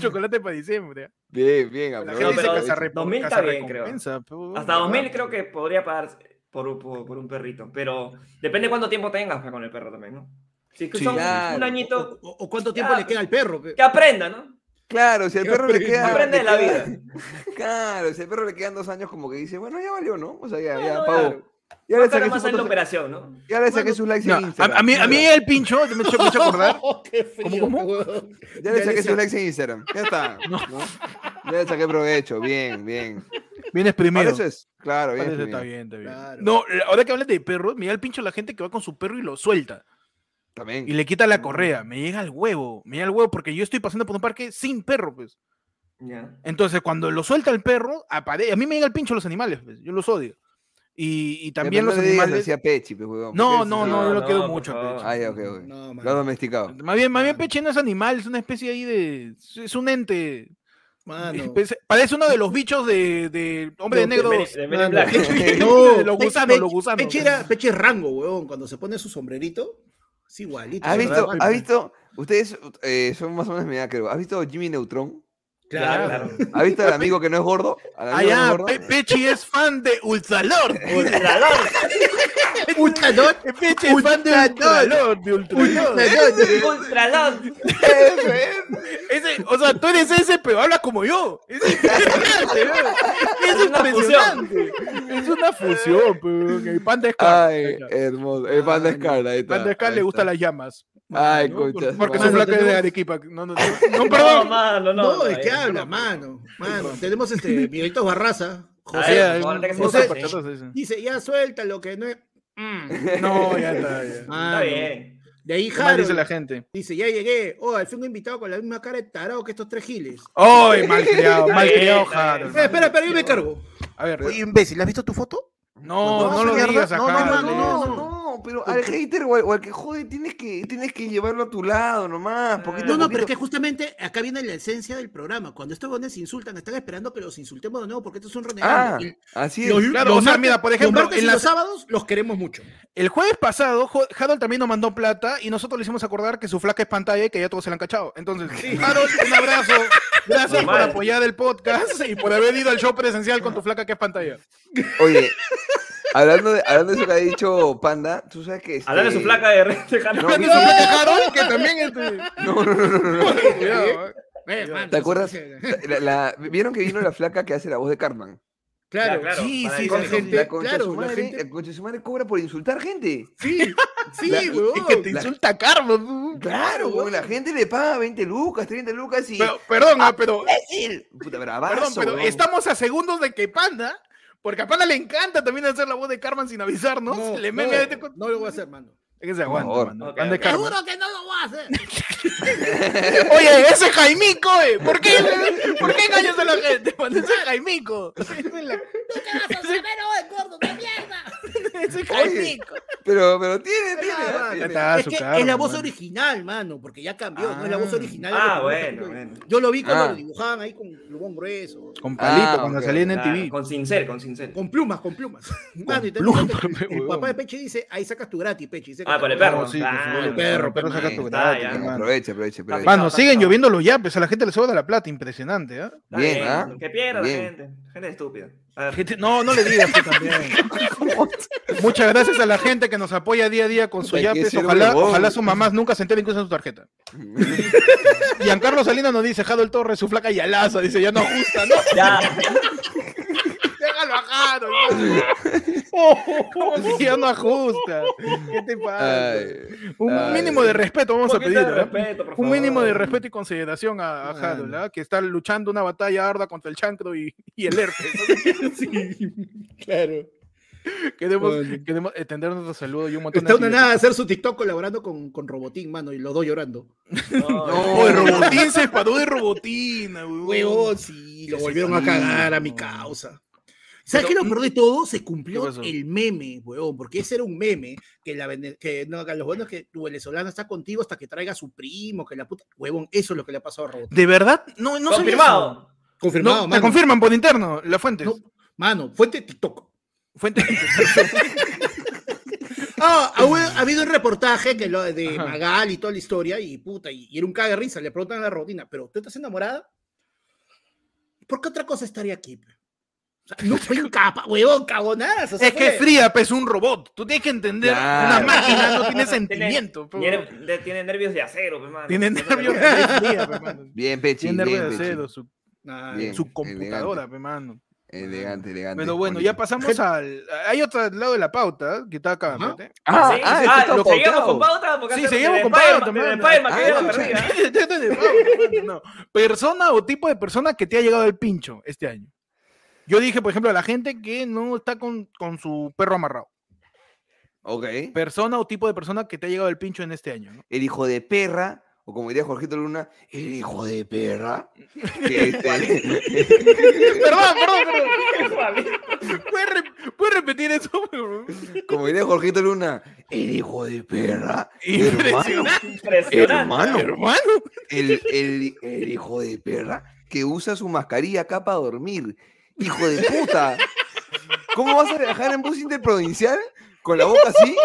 chocolate para diciembre. ¿ah? Bien, bien, La gente dice pero que se arrep- 2000 está bien, creo. Hasta ¿verdad? 2000 creo que podría pagar por, por, por un perrito. Pero depende cuánto tiempo tengas pues, con el perro también, ¿no? Si Sí, son claro. un añito, O, o cuánto tiempo Ya. le queda al perro. pe? que aprenda, ¿no? Claro, si al perro le queda. aprende la vida. Claro, si al perro le quedan dos años, como que dice, bueno, ya valió, ¿no? O sea, ya, ya Bueno, pagó. Ya le saqué más en la operación, ¿no? ya le saqué sus likes No, en a, Instagram. a mí, a mí el pincho, me he hecho, me he hecho acordar. Qué frío, cómo? huevón. Ya le saqué sus likes en Instagram. Ya está. ¿no? Ya le saqué provecho, bien, bien. Para exprimido. eso es, claro, bien. Está bien, está bien. Claro. No, ahora que hablas de perros, me da el pincho la gente que va con su perro y lo suelta. También. Y le quita la correa. Me llega al huevo. Me llega al huevo porque yo estoy pasando por un parque sin perro, pues. Ya. Entonces, cuando lo suelta el perro, apare- a mí me llega el pincho los animales, pues. Yo los odio. Y, y también los no animales. así a Pechi, pues, huevón, No, no, él no, yo lo quiero por mucho. Pechi. Ah, ok. No, Lo has domesticado. Más bien, más bien Mano. Peche no es animal, es una especie ahí de. Es un ente. Mano. Parece- Parece uno de los bichos de, de Hombre de De Negro. Men- de No, los gusanos, los gusanos. Peche, era, Peche es rango, weón. Cuando se pone su sombrerito, es igualito. ¿Has visto, agarra ¿has el- visto? Ustedes eh, son más o menos mi edad, creo. ¿Has visto Jimmy Neutron? Claro, claro. ¿Has visto al amigo que no es gordo? ¿Al Ah, amigo que no? Pe- Pechi es fan de Ultralord. Ultradot. Peche es fan de Ultralord. De Ultralord. Ultralord. Ese, o sea, tú eres ese, pero hablas como yo. Es impresionante. Es, impresionante. Es una fusión, pero el panda Scar. Ay, hermoso. El panda Scar, ahí está. panda Scar le gustan las llamas. Ay, concha. Porque su su Mano, flaca es de Arequipa. No, no, no, no, No, perdón. mano, no. No, ¿de no, qué habla, no. mano? Mano, tenemos este Miguelito Barraza. José Ay, José- pase. dice, ya suelta lo que no es. Mm. No, ya está. Ya. Está bien. De ahí ¿Qué más dice Harold la gente? dice, ya llegué. Oh, al fin un invitado con la misma cara de tarado que estos tres giles. ¡Ay, malcriado! Está Malcriado, bien, está Harold. Espera, espera, espera, yo me cargo. A ver, Oye, imbécil, ¿has visto tu foto? no, no lo digas No, acá. no, No, no, no, no. pero al hater o al, o al que jode tienes que, tienes que llevarlo a tu lado nomás. Poquito No, no, pero es poquito. que justamente acá viene la esencia del programa. Cuando estos bones insultan, están esperando que los insultemos de nuevo porque estos son Ah, renegados. Y así es. los- Claro, los o sea, martes- mira, por los ejemplo, martes en la- los sábados los queremos mucho. El jueves pasado, Harold también nos mandó plata y nosotros le hicimos acordar que su flaca es pantalla y que ya todos se la han cachado. Entonces, Harold, un abrazo. Gracias por Normal. apoyar el podcast y por haber ido al show presencial con tu flaca que es pantalla. Oye, hablando de, hablando de eso que ha dicho Panda, tú sabes que. Este... Hablando de su placa de de Jano. No, ¿Qué su flaca es Harold? Que también es No, no, no, no, no. Cuidado, eh. ¿Te acuerdas? La- la- ¿Vieron que vino la flaca que hace la voz de Cartman? Claro, claro, Sí, para sí, cómic. gente. La concha de claro, su la madre, gente- la concha de su madre cobra por insultar gente. Sí, sí, La- weón. Es que te La- insulta Carlos. ¿no? Claro, weón. la gente le paga 20 lucas, 30 lucas y. Pero, perdón, ah, pero, ¡Imbécil! Puta, bravazo, perdón, pero weón. estamos a segundos de que Panda, porque a Panda le encanta también hacer la voz de Carmen sin avisarnos. No, le no, meme este con- no lo voy a hacer, mano. Es que se aguanta, favor. mano. Ok, Panda es ok. Carmen. Seguro que no lo voy a hacer. Oye, ese es Jaimico, eh. ¿Por qué, ¿Por qué engañas a la gente? Cuando ese es Jaimico. La- ¿Qué vas a saber hoy, gordo de mierda? ese es. Pero, pero tiene, tiene. Ah, tiene. es que es la voz mano. original, mano, porque ya cambió, no es la voz Ah. original. Ah, bueno, bueno. Yo lo vi cuando Ah. lo dibujaban ahí con plumón grueso, Con palito, Ah, cuando ok. salía en Claro, MTV. Con cincel, con cincel. con plumas, con plumas. Mano, y te plumas, digo que pe, el papá de Peche dice, ahí sacas tu gratis, Peche. dice Ah, te por el perro. No, sí. El perro, Pero perro, saca tu gratis, ya. mano. Aprovecha, aprovecha, aprovecha. Mano, siguen lloviendo los yapes, a la gente le sobra la plata, impresionante, ¿ah? Bien, ¿ah? Que pierda la gente. Gente estúpida. A ver. Gente- No, no le digas tú también. Muchas gracias a la gente que nos apoya día a día con su que yapes. Ojalá, ojalá sus mamás nunca se enteren que usan su tarjeta. Giancarlo Salinas nos dice, Jado el Torre, su flaca y alaza. Dice, ya no ajusta, ¿no? Ya. Jado. ¿Cómo que ya no ajusta? ¿Qué te pasa? Ay, Un ay. mínimo de respeto vamos a pedir. de respeto, por Un mínimo de respeto y consideración a, a. Harold, ¿ah? que está luchando una batalla arda contra el chancro y, y el herpes. Sí, claro. Queremos, Bueno. queremos extender nuestro saludo y un montón Está una de nada de hacer su TikTok colaborando con, con Robotín, mano, y los dos llorando. No, el Robotín se paró de Robotina, weón. Sí, lo volvieron a cagar a mi no. causa. ¿Sabes qué? Lo peor de todo, se ¿Qué cumplió el meme, huevón, porque ese era un meme que, la, que, no, que los buenos que tu venezolano está contigo hasta que traiga a su primo, que la puta. Huevón, eso es lo que le ha pasado a Robotín. ¿De verdad? No, no Confirmado. eso. Confirmado, No, te confirman por interno, las fuentes. No, mano, fuente TikTok. Fuente- Ah, ha, hue- ha habido un reportaje que lo de Ajá. Magal y toda la historia, y puta, y, y era un caga de risa. Le preguntan a la rutina, ¿pero tú estás enamorada? ¿Por qué otra cosa estaría aquí? pe? O sea, no fue un capa, huevón, cagonadas. o sea, es que fue- Fría es un robot. Tú tienes que entender. Claro. Una máquina no tiene sentimiento. pe, tiene, tiene nervios de acero, pe, mano. Tiene nervios de fría, pe, mano. Bien, Pechi, Tiene nervios bien, de acero, su, Nah, Bien. su computadora, pe, mano. Elegante, elegante. Pero bueno, bonito. ya pasamos al. Hay otro lado de la pauta que está acá. Ah, Sí, ah, sí, ah, está lo seguimos con pauta porque Sí, seguimos con pauta, Ah. Persona o tipo de persona que te ha llegado el pincho este año. Yo dije, por ejemplo, a la gente que no está con, con su perro amarrado. Ok. Persona o tipo de persona que te ha llegado el pincho en este año. ¿no? El hijo de perra, o como diría Jorgito Luna, el hijo de perra. que este- perdón, perdón, perdón. ¿Puedes, re- puedes repetir eso? como diría Jorgito Luna, el hijo de perra. Hermano, Impresionante, Impresionante. hermano, hermano. el, el- el hijo de perra que usa su mascarilla acá para dormir. Hijo de puta. ¿Cómo vas a viajar en bus interprovincial con la boca así?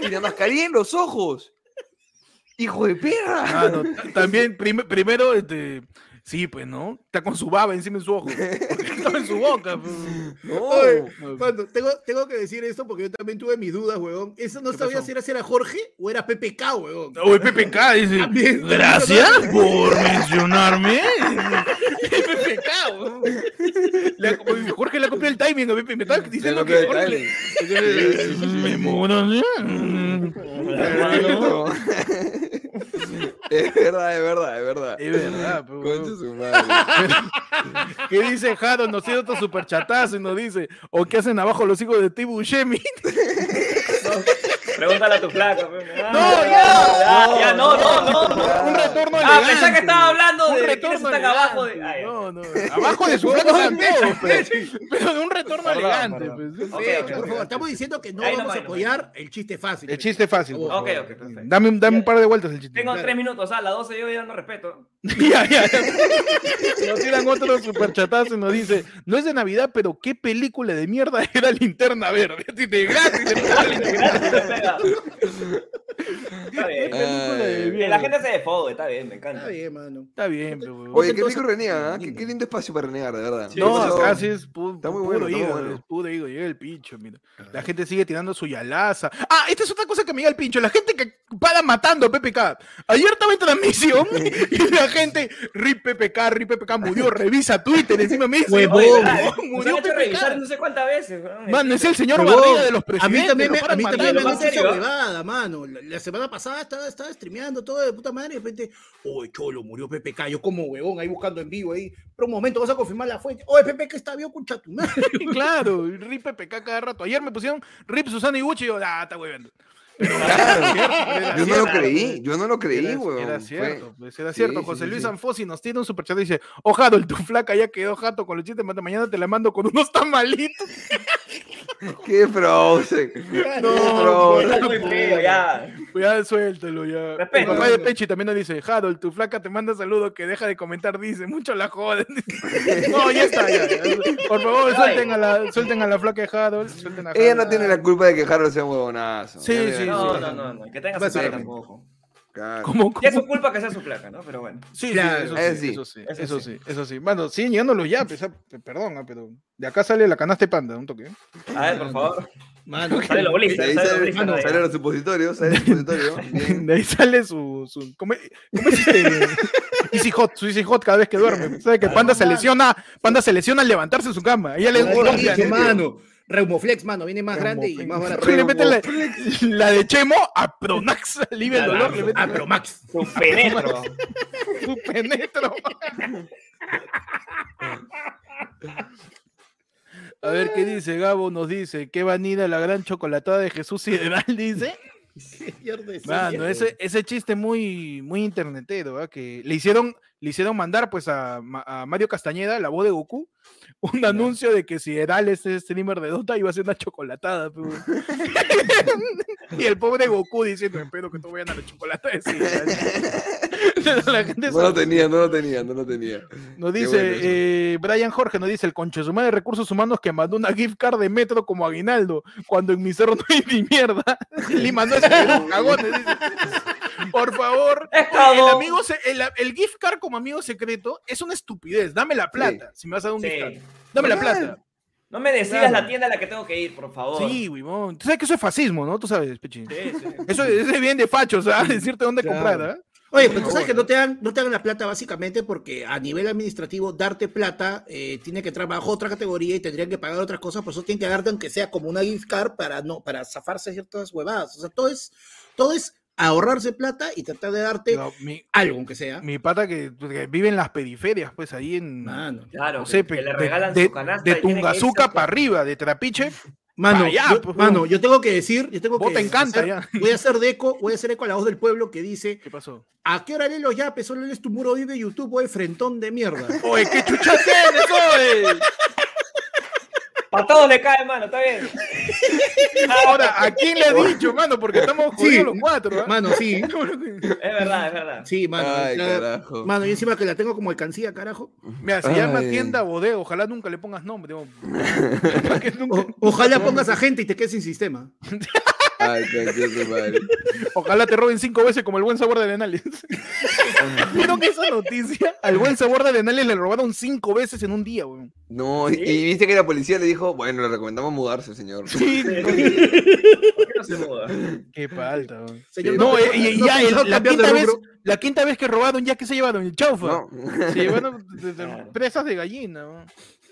Y la mascarilla en los ojos. Hijo de perra. Ah, no, ta- también, prim- primero, este, sí, pues, ¿no? Está con su baba encima en su ojo. Estaba en su boca. pues. No. Oye, Mano, tengo, tengo que decir esto porque yo también tuve mis dudas, weón. Eso no ¿Qué sabía pasó? si era, si era Jorge o era PPK, weón. Oye, PPK dice, También. gracias por mencionarme. PPK, weón. Le ha- oye, Jorge le ha copiado el timing a Pepe, me estaba diciendo que copió Jorge le- me. Hermano. Es verdad, es verdad, es verdad. Es verdad, pues, weón. Concha su madre. ¿Qué dice Jado? Nos tiene otro superchatazo y nos dice, ¿o qué hacen abajo los hijos de Tibu Shemi? Pregúntale a tu flaco. Ah, No, ya, ya, no, no, no, no. Un retorno Ah, elegante. pensé que estaba hablando Un de retorno quiénes están abajo de. Ay, No, no, abajo de su flaco están todos, pero, pero de un retorno Perdón, elegante. perdón. pues. Por favor, estamos diciendo que no vamos va, a apoyar el chiste fácil. El chiste fácil. Ok, por Ok, perfecto. Dame, un- dame un par de vueltas el chiste. Tengo Claro. tres minutos, a las 12 yo ya no respeto. ya, ya, ya. Nos tiran otro superchatazo y nos dice, no es de Navidad, pero ¿qué película de mierda era Linterna Verde? Así de gratis. la gente se defogue, está bien, me encanta. Está bien, mano. Está bien, pero, weón. Oye, qué rico renega, ¿ah? qué, qué lindo espacio para renegar, de verdad. Sí, No, sí es pu- Está muy bueno, hígado, bueno. es puro hígado, llega el pincho, mira. La gente sigue tirando su yalaza. Ah, esta es otra cosa que me llega el pincho. La gente que para matando a PPK. Ayer estaba en transmisión y la gente, RIP PPK, RIP PPK murió, revisa Twitter, encima me dice, Huevón. Oye, "Oye, ¿verdad? huevón, Nos han murió hecho revisar PPK. no sé cuántas veces. Mano, es el señor Barriga de los A presidentes. mí también me, a mí también me matando. han ¿En hecho esa serio? huevada, mano. La, la semana pasada estaba, estaba streameando todo de puta madre y de repente, oye, Cholo, murió PPK. Yo como huevón ahí buscando en vivo ahí. Pero un momento, vas a confirmar la fuente. Oye, PPK está vivo con tu madre. Claro, RIP PPK cada rato. Ayer me pusieron RIP Susana Iguchi y yo, ah, está huevando. Yo no lo creí, yo no lo creí, Era, weón. era cierto, pues, era Sí, cierto. sí, José sí, Luis sí. Anfosi nos tiene un superchat y dice, oh Harold, tu flaca ya quedó jato con los chistes, mañana te la mando con unos tamalitos. Qué frozen. No, muy frío, ya. Pues ya suéltalo, ya. Respeto. El papá de Pechi también nos dice, Harold, tu flaca te manda saludos que deja de comentar, dice, mucho la joden. no, ya está, ya. ya. Por favor, suelten a la, suelten a la flaca de Harold. Ella no tiene la culpa de que Harold sea un huevonazo. Sí, Ya, sí, ya, No, ya. no, no, no. Que tenga su placa que- tampoco. Claro. ¿Cómo, Ya es cómo? su culpa que sea su placa, ¿no? Pero bueno. Sí, sí, eso, eh, sí, eso sí, Eso eso sí. eso sí. Bueno, sí, ya, pues, ah, perdón, pero de acá sale la canasta de panda, un toque. A ver, por favor. Mano, Sale los De blisters, ahí sale los sale, los supositorios, sale el supositorio. De ahí sale su. su ¿cómo, es- cómo es este? Easy Hot, su Easy Hot cada vez que duerme. ¿Sabe que Panda se lesiona, Panda se lesiona al levantarse en su cama? Ella le mano. Reumoflex, mano, viene más grande y más barato. Le mete la, la de Chemo a Pronax, alivia el dolor, le mete Ah, pero Max. Su penetro. su penetro. A ver qué dice Gabo, nos dice, qué vanida la gran chocolatada de Jesús Sideral, dice. Mano, ese, ese chiste muy, muy internetero, que le hicieron, le hicieron mandar pues a, a Mario Castañeda, la voz de Goku, un anuncio de que si Heral es streamer de Dota iba a ser una chocolatada. y el pobre Goku diciendo, espero que todos vayan a la chocolatada de Sideral". La gente No lo tenía, no lo tenía, no lo tenía. Nos dice bueno eh, Brian Jorge, nos dice el conchesumá de recursos humanos que mandó una gift card de metro como aguinaldo, cuando en mi cerro no hay ni mierda. Lima no es cagones, dice. Por favor, el amigo se- el, el gift card como amigo secreto es una estupidez. Dame la plata si me vas a dar un gift card. Sí. Dame la Normal. plata. No me decidas Claro. la tienda a la que tengo que ir, por favor. Sí, Wimón. Tú sabes que eso es fascismo, ¿no? Tú sabes, Pechi. Sí, sí. Eso es bien de fachos, ¿ah? Decirte dónde Claro. comprar, ¿ah? Oye, pero tú Por sabes que no te, dan, no te dan la plata básicamente porque a nivel administrativo darte plata eh, tiene que entrar bajo otra categoría y tendrían que pagar otras cosas, por eso tienen que darte aunque sea como una gift card para no para zafarse ciertas huevadas. O sea, todo es, todo es ahorrarse plata y tratar de darte No, mi, algo aunque sea. mi pata que, que vive en las periferias, pues ahí en. Mano, Claro, no que- sé, que, pe- le de, regalan de- su canasta. de que Tungazuca para arriba, de Trapiche, Mano, yo, pues, mano, yo tengo que decir, yo tengo Vos que te encanta, hacer- ya. voy a hacer de eco, voy a hacer eco a la voz del pueblo que dice, ¿qué pasó? ¿a qué hora leen los yapes? Solo lees tu muro vive YouTube, oye, frentón de mierda. Oye, qué chucha tienes, oye. Pa' todos le cae, mano, está bien. Ahora, ¿a quién le ha dicho, mano? Porque estamos jodidos Sí. los cuatro, ¿ah? Mano, sí, Es verdad, es verdad. sí, mano. Ay, la- carajo. mano, y encima que la tengo como alcancía, carajo. Mira, se llama tienda bodega, ojalá nunca le pongas nombre. Para ojalá pongas a gente y te quedes sin sistema. Ay, madre. Ojalá te roben cinco veces como el buen sabor de Arenales. ¿Vieron que esa noticia? Al buen sabor de Arenales le robaron cinco veces en un día, weón. No, y, y viste que la policía le dijo, bueno, le recomendamos mudarse, señor. Sí, ¿Por qué no se muda? qué falta, weón. Señor, No, no, eh, y, y no ya el- la, quinta vez, la quinta vez que robaron, ya que se llevaron el chaufa. No. Se llevaron de- de- presas de gallina, weón.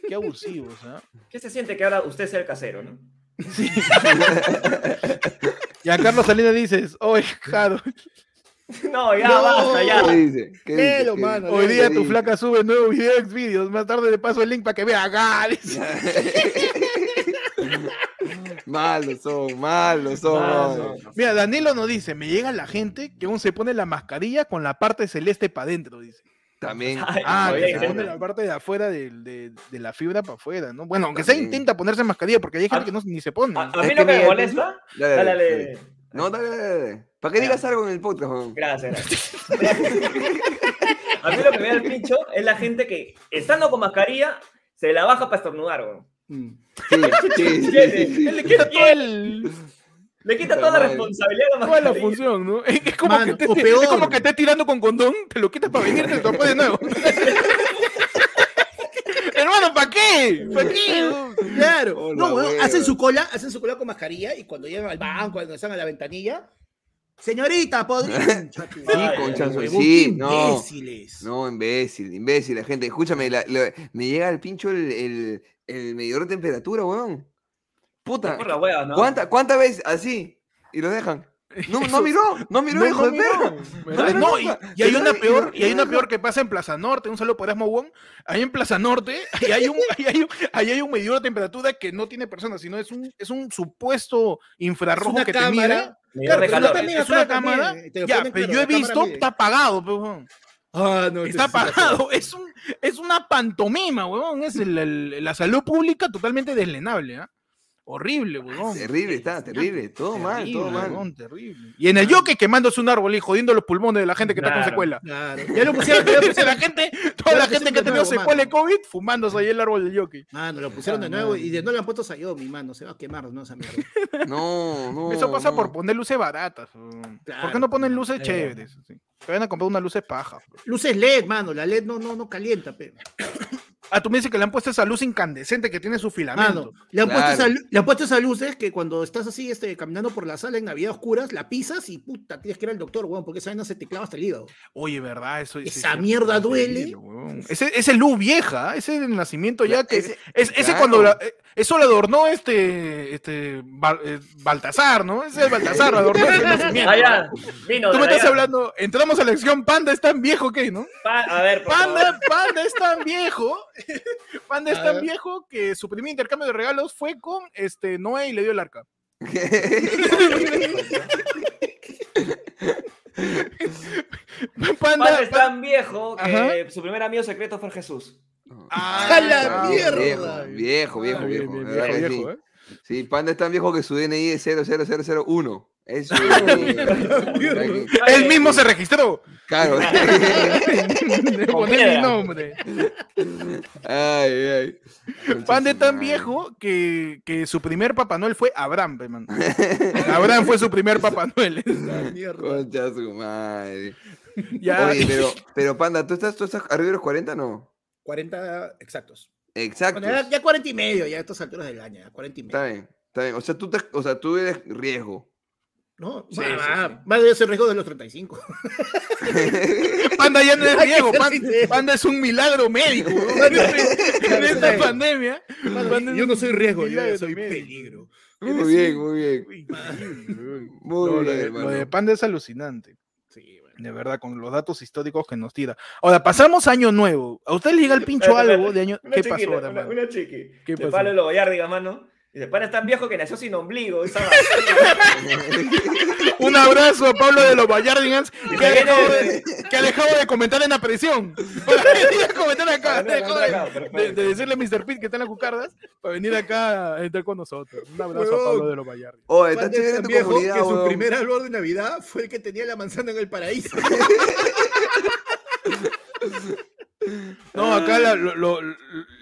Qué abusivos, ¿ah? ¿Qué se siente que ahora usted sea el casero, no? Y a Carlos Salinas dices, oye, Jaro, No, ya No. basta, ya. ¿Qué dice? ¿Qué dice? Léelo, ¿Qué mano, dice? hoy día ¿Qué tu dice? flaca sube nuevo video ex videos. Más tarde le paso el link para que vea. Malos son, malos son. Mira, Danilo nos dice, me llega la gente que aún se pone la mascarilla con la parte celeste para adentro, dice. También. Ay, Ah, que se pone la parte de afuera del- de, de la fibra para afuera, ¿no? Bueno, aunque sea También. intenta ponerse mascarilla, porque hay gente A- que no, ni se pone. A, mí lo que me molesta. Dale, Dale, dale, dale. No, dale, dale. ¿Para qué digas algo en el podcast, weón? Gracias, gracias. A mí lo que me da el pincho es la gente que, estando con mascarilla, se la baja para estornudar, weón. Mm. Sí, sí, sí, ¿Quién sí, es? sí. Él le quita todo el, Le quita toda la responsabilidad a la toda la función, ¿no? Es, es como, Mano, que te, o es como que estés tirando con condón, te lo quitas para venirte y te lo de nuevo. Hermano, ¿para qué? ¿Para qué? Claro. Hola, no, weón, hueva. hacen su cola, hacen su cola con mascarilla y cuando llegan al banco, cuando están a la ventanilla, señorita, podría. Sí, Huevón, sí, no. imbéciles. No, imbécil, imbécil, la gente. Escúchame, la- la- me llega al pincho el, el, el medidor de temperatura, weón. Puta, Por la hueva, ¿no? ¿cuánta- ¿cuántas veces así? Y lo dejan. No, no miró, no miró, No, hijo no, de no, perra. no, y, y hay una peor, y hay una peor que pasa en Plaza Norte, un saludo para Asmo Wong, ahí en Plaza Norte, ahí hay un, ahí hay un, ahí hay un medidor de temperatura que no tiene personas, sino es un, es un supuesto Es infrarrojo una que te pero calor. también Es una cámara, ya, pero claro, yo he visto, mide. está apagado. Ah, no, está apagado, es un, es una pantomima, weón, es el- el- la salud pública totalmente deslenable, ¿ah? Horrible, weón. Terrible, está, terrible. Todo mal, todo mal. weón, terrible. Y en el yoke quemándose un árbol y jodiendo los pulmones de la gente que está con secuela. Claro. Ya lo pusieron, ya lo pusieron, la gente, toda la gente que ha tenido nuevo, secuela de. COVID fumándose ahí el árbol del yoke. Mano, lo pusieron de Puta nuevo y de no le han puesto Xiaomi, mano. Se va a quemar, ¿no? Esa mierda. No, no. Eso pasa no. por poner luces baratas. ¿Por qué no ponen luces Eh. chéveres? Que vayan a comprar unas luces pajas. Luces LED, mano. La LED no, no, no calienta, pe. Ah, tú me dices que le han puesto esa luz incandescente que tiene su filamento. Mano, le han, puesto esa, le han puesto esas luces que cuando estás así este, caminando por la sala en Navidad oscuras, la pisas y puta, tienes que ir al doctor, weón, porque esa vaina se te clava hasta el hígado. Oye, ¿verdad? Eso, Esa mierda duele. Ese, ese luz vieja, ese del nacimiento ya que. ese- es, ese claro. cuando la- eh, eso lo adornó este, este Bal- eh, Baltasar, ¿no? Ese es Baltasar, adornó ese nacimiento. Ah. Vino. Tú me estás hablando, entramos a la lección Panda es tan viejo que, ¿no? Pa- a ver, por favor. Panda, Panda es tan viejo, Panda es tan ver. viejo que su primer intercambio de regalos fue con este Noé y le dio el arca. Panda, Panda es tan viejo que Ajá. su primer amigo secreto fue Jesús. Ah, ¡A la Ah, mierda! Viejo, viejo, Ah, viejo. bien, bien, de verdad viejo, que viejo, sí. ¿eh? Sí, Panda es tan viejo que su DNI es 00001. Eso. Él mismo se registró. Claro. De poner mi nombre. Ay, ay. Panda es tan viejo que, que su primer Papá Noel fue Abraham, man. Abraham fue su primer Papá Noel. Concha su madre. Ya, Oye, pero, pero Panda, ¿tú estás, ¿tú estás arriba de los 40 no? 40 exactos. Exacto. Bueno, ya, ya 40 y medio, ya a estas alturas del año, ya 40 y medio. Está bien, está bien. O sea, tú, te- o sea, tú eres riesgo. ¿No? Sí, más, sí, sí. más ese riesgo de los 35. Panda ya no es riesgo, ser. Panda, es un milagro médico. en esta pandemia. Panda yo no soy riesgo, yo soy médico. peligro. Muy bien, muy bien. Muy No, lo, bien, de, lo de Panda es alucinante. Sí, bueno. De verdad, con los datos históricos que nos tira. Ahora, pasamos año nuevo. ¿A usted le llega el pincho algo de año? Una ¿Qué pasó ahora, una, mano? una chiqui. ¿Qué pasó? Pablo Lobayardiga, mano. Y de pana es tan viejo que nació sin ombligo. Un abrazo a Pablo de los Bayardigans Y que, ha dejado de- de- que ha dejado de comentar en la presión. Comentar acá. De, decirle a Mr. Pete que está en las cucardas para venir acá a estar con nosotros. Un abrazo a. Pablo de los Bayardigans. Oye, está chévere tan tu viejo que su primer árbol de Navidad fue el que tenía la manzana en el paraíso. No, acá la, lo- lo-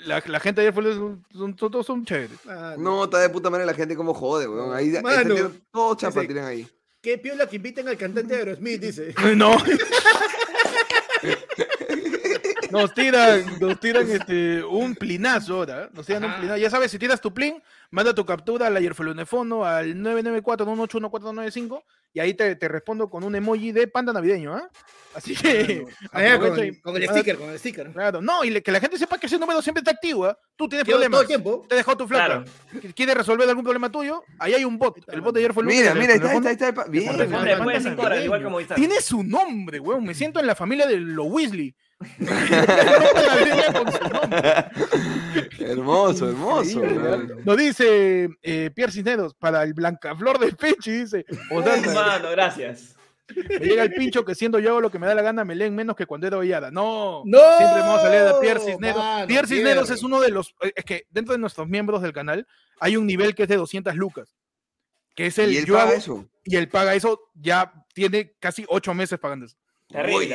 la, la gente ayer fue son, son- todos son chéveres. Ah, No, está de puta madre la gente como jode, weón. Ahí ahí Mano. salieron todos chapas, tiran ahí. Qué piola que inviten al cantante de Aerosmith, dice. No. Nos tiran, nos tiran este, un plinazo ahora. ¿eh? Nos tiran un plinazo. Ya sabes, si tiras tu plin, manda tu captura al ayerfelonefono al 994-181-495 y ahí te, te respondo con un emoji de panda navideño, ¿ah? Así que. Ah, con, y- con el manda- sticker, con el sticker. Claro, no, y le- que la gente sepa que ese número siempre está activo, ¿ah? Tú tienes Todo, todo problemas. el tiempo. Te dejó tu flaca. Claro. ¿Quieres resolver algún problema tuyo? Ahí hay un bot. El bot de ayer fue el Mira, mira, ahí está, está, está. el pa- Bien, está. Tiene su nombre, weón. Me siento en la familia de los Weasley. Hermoso, hermoso. Nos dice eh, Pierre Cisneros, para el Blancaflor de Pechi, dice. Mano, gracias. Me llega el pincho que siendo yo hago lo que me da la gana, me leen menos que cuando era Ollada. No, ¡No! siempre vamos a leer de Pierre Cisneros. Mano, Pierre Cisneros Pierre. es uno de los. eh, Es que dentro de nuestros miembros del canal hay un nivel que es de 200 lucas. Que es el Y él yo paga hago- eso. y él paga eso, ya tiene casi ocho meses pagando eso. Terrible.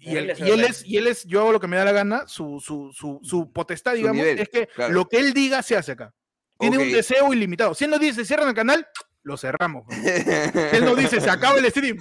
Y él, y él es, y él es, yo hago lo que me da la gana, su, su, su, su potestad, digamos, nivel, es que claro. lo que él diga se hace acá. Tiene Ok. un deseo ilimitado. Si él nos dice, cierran el canal, lo cerramos. él nos dice, se acaba el stream,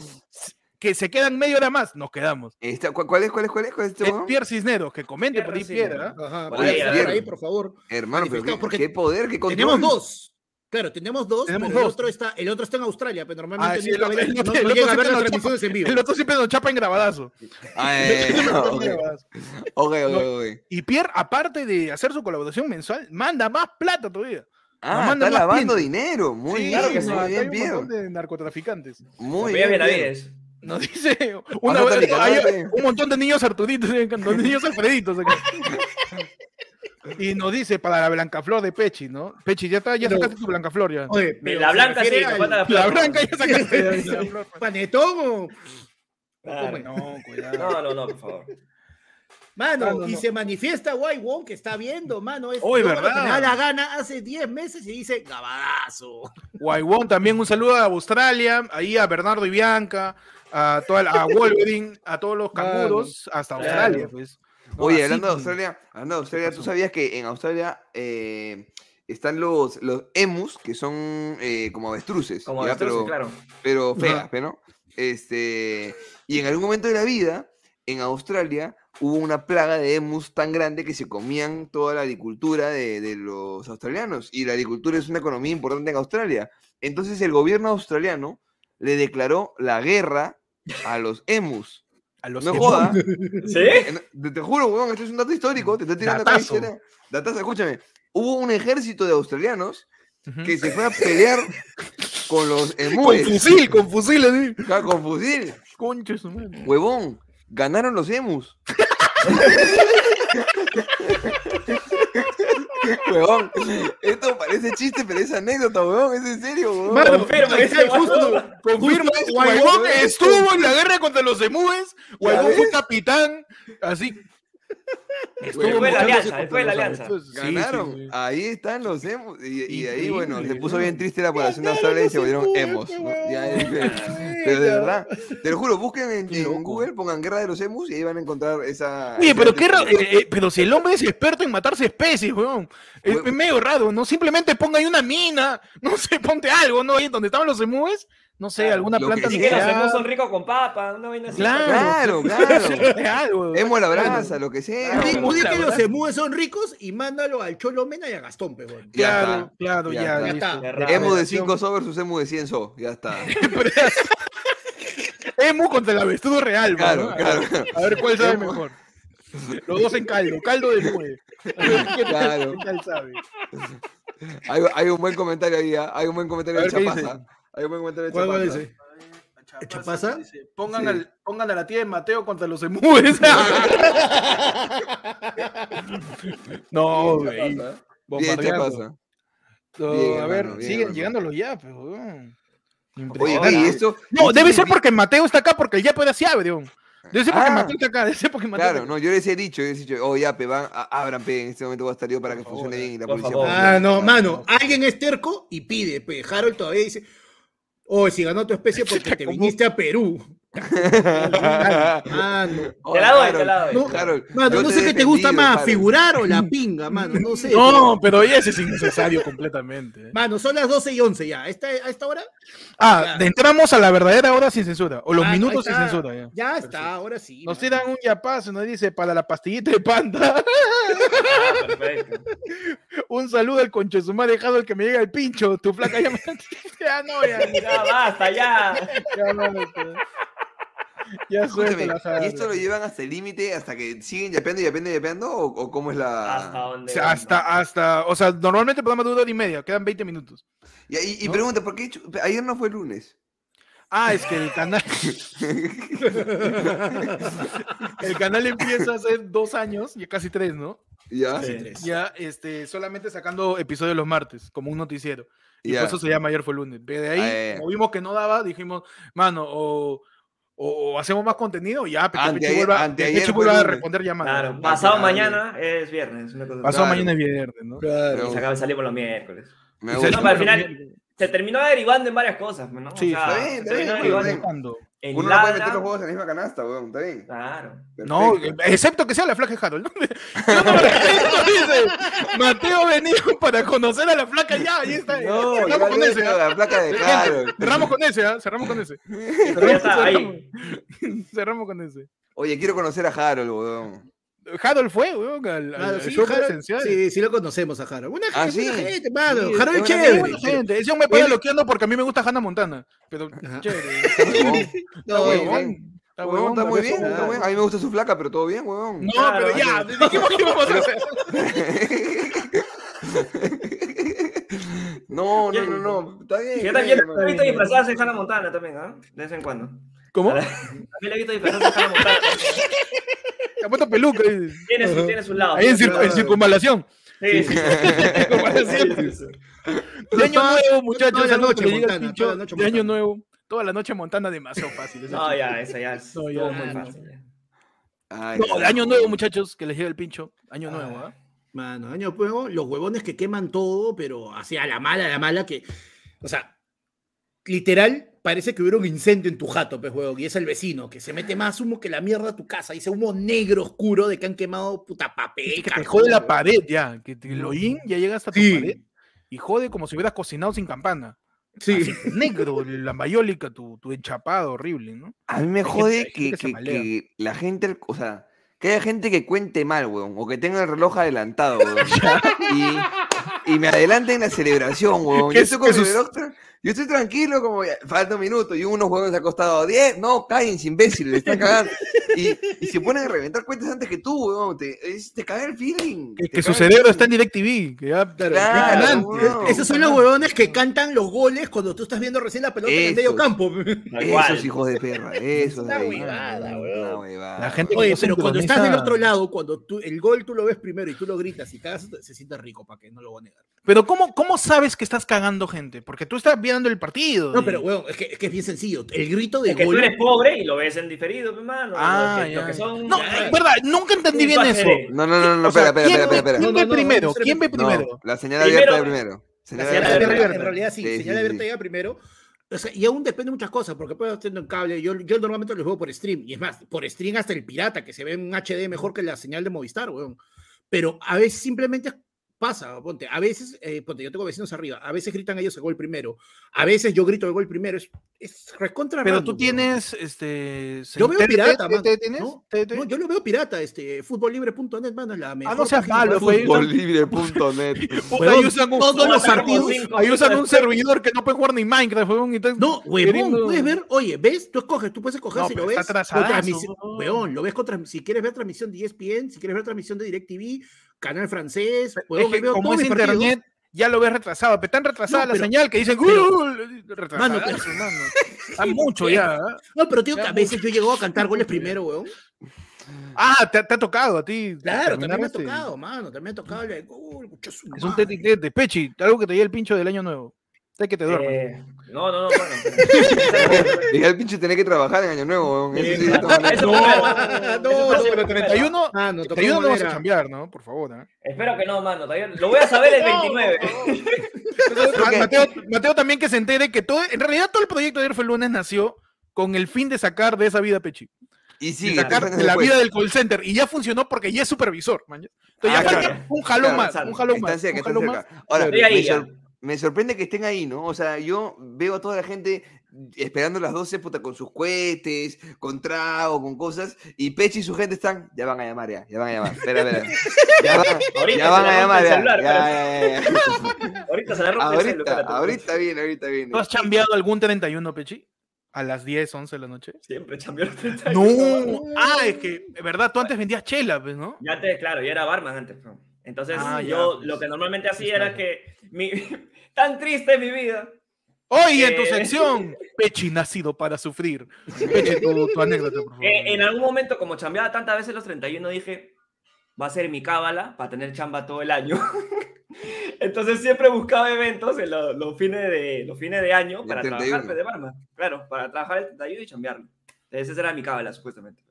que se quedan media hora más, nos quedamos. Está- ¿cu- ¿Cuál es, cuál es, cuál es? ¿Cuál es este? Pierre Cisneros, que comente Pierre por ahí piedra. Ajá, Por ahí, ahí, por ahí, por favor. Hermano, pero qué, porque qué poder, qué control. Tenemos dos. Claro, tenemos dos, Tenemos pero el dos. otro está, el otro está en Australia, pero normalmente Ah, sí, el otro- ve- el no, otro- no el otro llega a ver siempre las nos transmisiones en vivo. El otro siempre nos chapa en grabadazo. Ah, eh, ok, Grabadazo. ok, ok, No. ok. Y Pierre, aparte de hacer su colaboración mensual, manda más plata todavía. Ah, está lavando dinero. Muy Sí, bien, claro que sí. muy bien, montón de narcotraficantes. Muy bien. Benavides. Nos dice una, hay un montón de niños Arturitos, eh, los niños Alfreditos acá. Y nos dice para la Blancaflor de Pechi, ¿no? Pechi, ya está, ya Pero- sacaste tu Blancaflor ya. Oye, pero La blanca sí, al falta la La flor. blanca ya sacaste. la. ¿Panetón o...? Claro. No, cuidado. No, no, no, por favor. Mano, no, y no. se manifiesta Guay Wong que está viendo, mano. Es, que ¿verdad? Me da la gana hace 10 meses y dice gabadazo. Guaywón, también un saludo a Australia, ahí a Bernardo y Bianca, a, toda la- a Wolverine, a todos los canguros, hasta Claro. Australia, pues. No, Oye, hablando de. Australia, hablando de Australia, ¿tú sabías que en Australia eh, están los, los emus, que son eh, como avestruces? Como ya, avestruces, pero, claro. pero feas. ¿pero ¿no? Este, y en algún momento de la vida, en Australia, hubo una plaga de emus tan grande que se comían toda la agricultura de, de los australianos. Y la agricultura es una economía importante en Australia. Entonces el gobierno australiano le declaró la guerra a los emus. A los No que- joda. ¿Sí? Eh, no, Te, te juro, weón, esto es un dato histórico. Te estoy tirando acá Datazo. historia. Datazo, escúchame. Hubo un ejército de australianos que se fue a pelear con los Con emúes. fusil, con fusil, así. Claro, Con fusil. Concha su madre. Huevón, ganaron los emus. huevón, esto parece chiste, pero es anécdota, huevón, es en serio, huevón. Mano, Confirma, está, justo. Confirma, Guaybón estuvo en la guerra contra los emúes, Guaybón fue capitán, así. Fue la mochándose alianza, contra fue la alianza. emus. Sí, Ganaron, sí, sí. ahí están los emus. Y, y ahí, bueno, se puso bien triste la población de Australia y se volvieron emos. es que- pero de verdad, te lo juro, busquen en. Google, pongan guerra de los emus y ahí van a encontrar esa. Oye, pero qué raro, eh, eh, pero si el hombre es experto en matarse especies, weón. Es, medio raro, ¿no? Simplemente ponga ahí una mina, no sé, ponte algo, ¿no? Ahí donde estaban los emúes, no sé, Claro, alguna que planta que los nuclear. emus son ricos con papa, una vaina así. Claro. Claro, claro. A la Claro. brasa, lo que sea. Claro, que los emúes son ricos y mándalo al Cholo Mena y a Gastón, weón. Ya Claro, está, claro, ya ya. está. Ya. Emo de Revelación. 5 so versus emo de 100 so. Ya está. Emu contra el avestrudo real, Claro, claro. A ver cuál sabe Emu. mejor. Los dos en caldo, caldo de mue. Claro. qué tal sabe. Hay, hay un buen comentario ahí, ¿ah? hay un buen comentario de. Chapaza. Hay un buen comentario de ¿Cuál, dice? ¿Chapaza? Dice, Pongan, Sí. al, pongan a la tía de Mateo contra los emúes. no, güey. Bien. Chapaza. No, Bien, a ver, hermano, bien, siguen hermano. llegándolo ya, pero. weón. Oye, esto. No, esto debe es ser porque Mateo está acá porque el Yape era Ciabe, weón. Debe ser porque Ah. Mateo está acá, debe ser porque Mateo Claro, no, yo les he dicho, yo les he dicho, oh, ya, pe, van, a- abran, pe, en este momento va a estar yo para que Por funcione favor, bien y la policía. favor. Ah, no, mano. Alguien es terco y pide, pe. Harold todavía dice, oh, si ganó tu especie porque te viniste a Perú. Mano. Oh, Te la doy, te la doy. No, Harold, Mano, no sé qué te gusta más, Harold. figurar o la pinga, mano. No sé. No, pero ya ese es innecesario completamente. ¿eh? Mano, son las 12 y 11 ya. ¿A esta, a esta hora? Ah, Ya. entramos a la verdadera hora sin censura. O los Ah, minutos sin censura. Ya, Ya Perfecto. está, ahora sí. Nos tiran un yapazo, nos dice para la pastillita de panda. Ah, perfecto. un saludo al concho de su madre dejado el que me llega el pincho. Tu flaca ya me. ya no, ya. Ya basta, ya. Ya, no, no, ya. Suéltala, ¿y esto lo llevan hasta el límite, hasta que siguen yapeando y yapeando y yapeando? ¿O, o cómo es Hasta la...? donde. Hasta, hasta, hasta, o sea, normalmente el programa dura hora y media, quedan 20 minutos. Y, y- y ¿No? pregunta, ¿por qué ayer no fue lunes? Ah, es que el canal, el canal empieza hace dos años, ya casi tres, ¿no? ¿Ya? Sí. Tres. Ya, este, solamente sacando episodios los martes, como un noticiero. Y Ya. por eso se llama Ayer fue lunes. Pero de ahí, Ah, ya. como vimos que no daba, dijimos, mano, o, o- o hacemos más contenido, ya, pero que Anteayer- Pechi vuelva, vuelva a responder llamadas. Claro, ¿no? pasado claro. mañana es viernes. Una cosa Pasado Claro. mañana es viernes, ¿no? Claro. Y saca- salimos los miércoles. Me gusta. No, pero al final-. Se terminó derivando en varias cosas, ¿no? O Sí, sea, está bien, se terminó bien, derivando en Uno no puede meter los juegos en la misma canasta, weón, está bien. Claro. No, excepto que sea la flaca de Harold. ¿no? No dice. Mateo venía para conocer a la flaca ya, ahí está. No, cerramos con ese, ¿ah? la placa de Carol. Cerramos con ese, ¿ah? cerramos con ese. Ya Cerramos, cerramos con ese. Oye, quiero conocer a Harold, weón. Harold fue, weón, al, al- Claro, al sí, show Harold- presencial. sí, sí lo conocemos a Harold. Buena Ah, gente, buena sí. gente, mano. Sí, Harold es es buena chévere. Buena gente. Ese me para Él- bloqueando porque a mí me gusta Hannah Montana. Pero Ajá. chévere. No. Está Huevón, está huevón, muy bien, eso. está bien. A mí me gusta su flaca, pero todo bien, huevón. No, Claro, pero ya, dijimos que íbamos a hacer. No, no, no, no. Está bien. Yo también la he visto bien. disfrazarse de Hannah Montana también, ¿ah? De vez en cuando. ¿Cómo? También la he visto disfrazarse de Hannah Montana. Te ha puesto peluca. Tiene su, tiene su lado. Ahí en, en circunvalación. Sí, sí. De año nuevo, muchachos. toda la algo noche pincho, De año nuevo. Toda la noche Montana demasiado fácil. No, ya, esa ya es No, ya, muy fácil. No, de año nuevo, muchachos, que les llega el pincho. Año nuevo, ¿ah? Mano, año nuevo, los huevones que queman todo, pero así a la mala, a la mala, que. O sea, literal, parece que hubiera un incendio en tu jato, pues, huevón, y es el vecino, que se mete más humo que la mierda a tu casa, dice humo negro oscuro de que han quemado puta papel. Que te jode la huevón. pared ya. Que te- el hollín ya llega hasta tu pared y jode como si hubieras cocinado sin campana. Sí. Así, negro, la mayólica, tu, tu enchapado horrible, ¿no? A mí me jode que, gente que se que- malea. que la gente, o sea, que haya gente que cuente mal, weón, o que tenga el reloj adelantado, weón. y, y me adelanten la celebración, weón. Yo es- estoy, con sus- reloj yo estoy tranquilo, como ya, falta un minuto, y unos huevones acostados, 10, no, cállense, imbéciles, le están cagando. Y, y se ponen a reventar cuentas antes que tú, weón. Te, es- te caga el feeling. Que, que su cerebro está en. DirecTV. Que ya, Claro, Claro, impresionante. weón. Esos son los huevones que cantan los goles cuando tú estás viendo recién la pelota en el medio campo. Esos hijos de perra, esos una huevada, huevada. La gente Oye, pero cuando estás del otro lado, cuando tú, el gol tú lo ves primero y tú lo gritas y cagas, se siente rico, para que no lo voy a negar. Pero ¿cómo, ¿cómo sabes que estás cagando gente? Porque tú estás viendo el partido. No, y- pero, weón, es que, es que es bien sencillo. El grito de Es que tú eres pobre y lo ves en diferido, hermano. Ah, lo que, lo que son. No, ya. es verdad, nunca entendí bien eso. No, no, no, no, espera, espera, ¿quién espera, espera. ¿Quién No, ve primero? no, ¿Quién ve primero? la señal abierta de primero. Señal La señal abierta en realidad sí, Sí, señal sí, abierta sí. llega primero. O sea, y aún depende de muchas cosas, porque puedo estar en cable. Yo, yo normalmente los veo por stream. Y es más, por stream hasta el pirata, que se ve en HD mejor que la señal de Movistar, weón. Pero a veces simplemente pasa, ponte. A veces, eh, ponte, yo tengo vecinos arriba. A veces gritan ellos el gol primero. A veces yo grito el gol primero. Es, Es recontra Pero tú weón. tienes, este... Yo veo pirata, mano. tienes? No, yo lo veo pirata, este, futbollibre.net, mano, la mejor Ah, no seas malo. Futbollibre.net. Ahí usan un, todos los Como partidos. cinco, ahí usan un servidor que no puede jugar ni Minecraft, están No, huevón, puedes ver, oye, ves, tú escoges, tú puedes escoger No, si lo ves está lo ves si quieres ver transmisión de E ESPN, si quieres ver transmisión de DirecTV, canal francés, Es huevón, que ahí veo como es partidos. internet, ya lo ves retrasado, pero tan retrasada No, la pero- señal que dicen pero- retrasadazo, pero- mano. Está mucho ya. ¿ah? No, pero tío, que a veces yo llego a cantar goles primero, weón. Ah, te, te ha tocado a ti. Claro, también me ha este- tocado, mano, también me ha tocado mucho su Es un tete tete. Pechi, algo que te lleve el pincho del año nuevo. Sé que te duermas. Eh, no, no, no, bueno. Dije al pinche tener que trabajar en Año Nuevo, weón. Sí, No, no, no, pero 31, Ah, no, tocó 31 no vas a cambiar, ¿no? Por favor. ¿eh? Espero que no, mano. todavía- Lo voy a saber el 29. Ma- Mateo, Mateo también que se entere que todo, en realidad todo el proyecto de ayer fue el lunes nació con el fin de sacar de esa vida Pechi. Y de sigue, sacar de la vida del call center. Y ya funcionó porque ya es supervisor. man. Entonces Ah, ya falta claro. un jalón Claro, más. Un jalón más. cerca, un jalón más. Ahora, ahí sor- me sorprende que estén ahí, ¿no? O sea, yo veo a toda la gente esperando las 12 puta, con sus cohetes, con trago, con cosas, y Pechi y su gente están, ya van a llamar ya, ya van a llamar. Espera, espera. Ya van, Ahorita ya se van a llamar ya. celular, ya, ya, ya, ya. Ahorita se le rompe el celular. Ahorita, ahorita viene, ahorita viene. ¿Tú has chambeado algún 31, Pechi? A las 10, 11 de la noche. Siempre cambió los 31. No. Ah, es que, es verdad, tú antes vendías chela, pues, ¿no? Ya te, claro, ya era barman antes. pues. Entonces, Ah, ya, yo pues. lo que normalmente hacía Claro. era que mi, tan triste mi vida. Hoy en tu Eh. sección, Pechi nacido para sufrir. Pechi, tu, tu anécdota, por favor. Eh, en algún momento, como chambeaba tantas veces los 31, dije, va a ser mi cábala para tener chamba todo el año. Entonces siempre buscaba eventos en lo- los, fines, de, los fines de año para 31. trabajar pues, de barman. Claro, para trabajar el 31 y chambearlo. Entonces esa era mi cábala, supuestamente.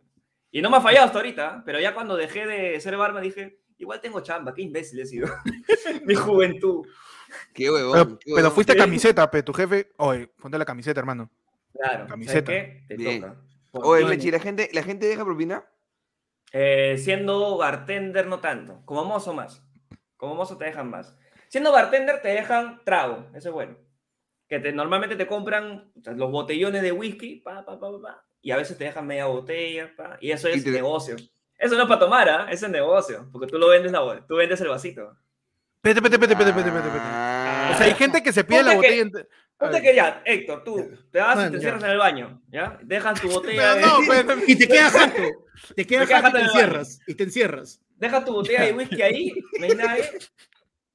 Y no me ha fallado hasta ahorita, pero ya cuando dejé de ser barman dije, igual tengo chamba, qué imbécil he sido. mi juventud. Qué huevón. Pero, qué pero huevón. fuiste camiseta, pe, tu jefe. Oye, ponte la camiseta, hermano. Claro, Camiseta. ¿sabes qué? Te Bien. toca. Oye, Pechi, ¿la gente, ¿la gente deja propina? eh, siendo bartender no tanto, como mozo más. Como mozo te dejan más. Siendo bartender te dejan trago, eso es bueno. Que te, normalmente te compran o sea, los botellones de whisky, pa, pa, pa, pa, pa, y a veces te dejan media botella, pa, y eso Y es te- negocio. Eso no es para tomar, ¿ah? Eso es negocio, porque tú lo vendes, la, tú vendes el vasito. Pete, pete, pete, pete, pete, pete. O sea, hay gente que se pide la Ponte que- botella. A Ponte que ya, Héctor, tú te vas y te ya. cierras en el baño, ¿ya? Dejas tu botella de... no, pero- Y te quedas jato. Te quedas quedas jato y te encierras. Y te encierras. deja tu botella de whisky ahí, no hay nadie,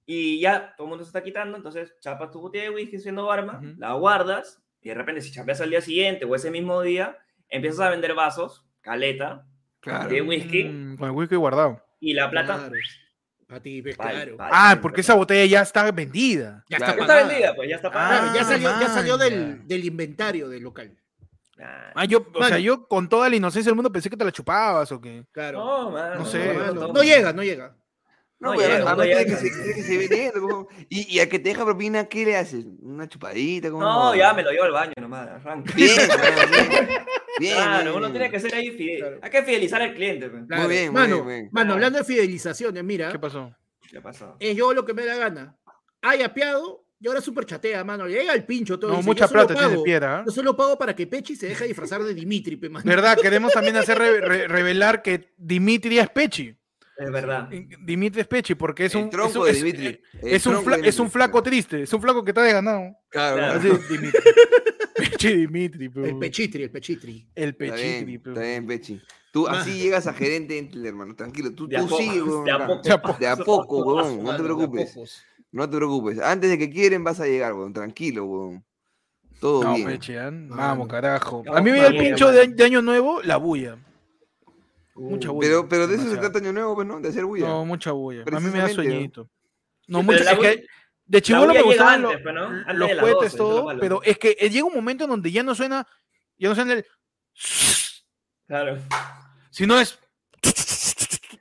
y ya todo el mundo se está quitando, entonces chapas tu botella de whisky siendo barma, la guardas, y de repente si chapeas al día siguiente o ese mismo día, empiezas a vender vasos, caleta, Claro. de whisky, Mm, con el whisky guardado. y la plata... Claro. A ti, pues, vale, claro. vale, Ah, porque esa botella ya está vendida. Ya Claro. está Ya está pagada. vendida, pues ya está Ah, pagada. Claro, ya salió, ya salió del, del inventario del local. Ah, Ah, yo, o sea, yo con toda la inocencia del mundo pensé que te la chupabas o que. Claro. No, mano, No sé, no, no, no llega, no llega. No, No llega, no llega. que se- que se vendiendo, como- Y, y a que te deja propina, ¿qué le haces? ¿Una chupadita? ¿Cómo No, ya me lo llevo al baño nomás, arranca. Bien, bien, bien. Claro, bien, uno tiene que ser ahí fidel. Claro. Hay que fidelizar al cliente. pues. Claro. bien, muy mano, bien, muy bien. mano, hablando de fidelizaciones, mira, ¿Qué pasó? ¿Qué pasó? es yo lo que me da gana. Hay apiado y ahora super chatea, mano. Le llega el pincho todo. No, dice, mucha plata tiene piedra. ¿ah? Yo solo pago para que Pechi se deje disfrazar de Dimitri, pe, mano. ¿Verdad? Queremos también hacer re- re- revelar que Dimitri es Pechi. Es verdad. Dimitri es Pechi porque es El un. tronco es de es- Dimitri. Es, El es un fla- de es un Dimitri. flaco triste. Es un flaco que está desganado. Claro, Claro. Así es Dimitri. Pechi Dimitri. pe. El Pechitri, el Pechitri. El Está Pechitri. está bien, Pechi. Tú así llegas a gerente Intel, hermano, tranquilo. Tú, De a tú poco, sigue, weón, de a poco. De a poco. De a poco, weón, no Mano, te preocupes. No te preocupes. Antes de que quieren vas a llegar, weón, tranquilo, weón. Todo No, bien. Mano. Vamos, carajo. A mí me da el pincho de, de año nuevo, la bulla. Mucha bulla. Pero, pero de eso se trata Año Nuevo, pues, ¿no? De hacer bulla. No, mucha bulla. A mí me da ¿no? sueñito. No, Sí, mucho. Es que de chivolo me gustaban antes, pues, ¿no? Antes los las cohetes, 12, eso es lo todo, pero es que eh, llega un momento en donde ya no suena, ya no suena el. Claro. Sino es.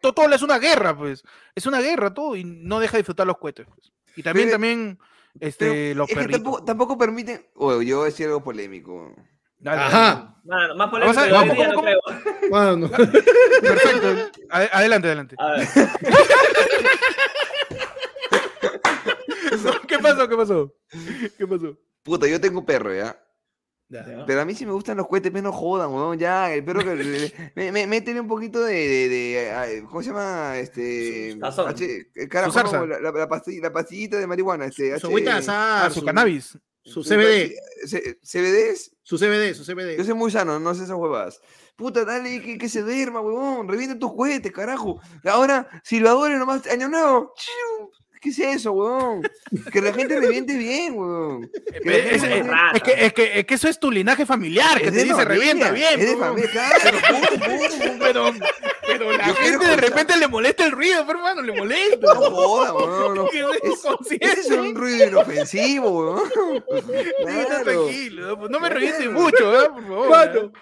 Todo, todo es una guerra, pues. Es una guerra todo y no deja de disfrutar los cohetes. pues. Y también, Pero- también, este, los es que perritos. tampoco, tampoco permiten. Oye, yo voy a decir algo polémico. Dale, Ajá. Mano, más polémico a- de hoy ¿cómo, día, cómo, no creo. Mano. Perfecto. Ade- Adelante, adelante. A ver, ¿Qué pasó? ¿Qué pasó? ¿Qué pasó? Puta, yo tengo perro, ¿ya? Ya. Pero a mí sí me gustan los cohetes, pero no jodan, weón, ya, el perro que... le- le- me, me, métele un poquito de, de, de, ¿cómo se llama? Este... H- carajo, la, la, la pasti- la pastillita de marihuana, este... Su H- agüita de azar, Ah, su cannabis. Su CBD. C- CBDs, Su CBD, su CBD. yo soy muy sano, no sé esas huevas. Puta, dale, que, que se duerma, huevón, revienta tus cohetes, carajo. Ahora, silbadores nomás, año nuevo. chiu, ¿Qué es eso, huevón? Que la gente reviente bien, huevón. Es, es- es que, es, que, es que eso es tu linaje familiar, que te dice familia, revienta bien. Es de familia, claro, pum, pum, pum. Pero, pero la Yo gente de repente le molesta el ruido, pero hermano, le molesta. No joda, huevón. No. Es Es- un ruido inofensivo, Claro. tranquilo, pues no me revientes mucho, ¿eh? por favor.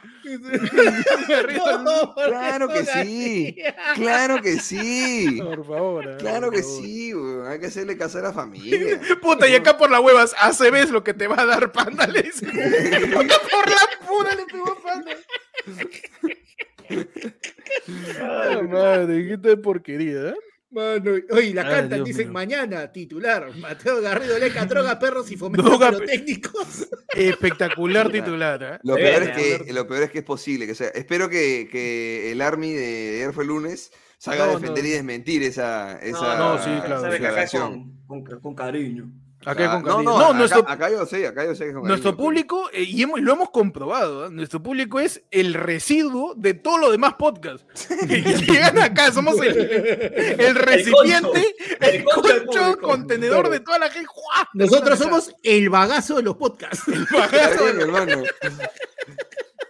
No, Claro que sí. Claro que sí. Por favor. ¿eh? Claro Por que favor. sí, huevón. Hay que hacerle caso a la familia. Puta, y acá por las huevas, ACB es lo que te va a dar panda, le dice. Acá por la pura le pegó panda. Ah, madre, qué tal porquería, ¿eh? Mano, oye, la Ay, cantan, Dios dicen mío. mañana, titular, Mateo Garrido Leca, droga perros y pe- técnicos. Espectacular titular, ¿eh? Lo peor, es que, lo peor es que es posible. Que, sea, espero que, que el Army de ayer fue lunes salga No, a defender no. y desmentir esa, esa no, sí, claro, Sabe sí. que acá es declaración. con, con, con cariño. Acá con no, cariño. no, No, acá, nuestro, acá yo sé, acá yo sé con nuestro público, eh, y hemos, lo hemos comprobado, ¿eh? nuestro público es el residuo de todo lo demás podcasts. Llegan acá, somos el, el recipiente, el El concho contenedor de toda la gente. ¡Juá! Nosotros somos el bagazo de los podcasts. Está bien, hermano.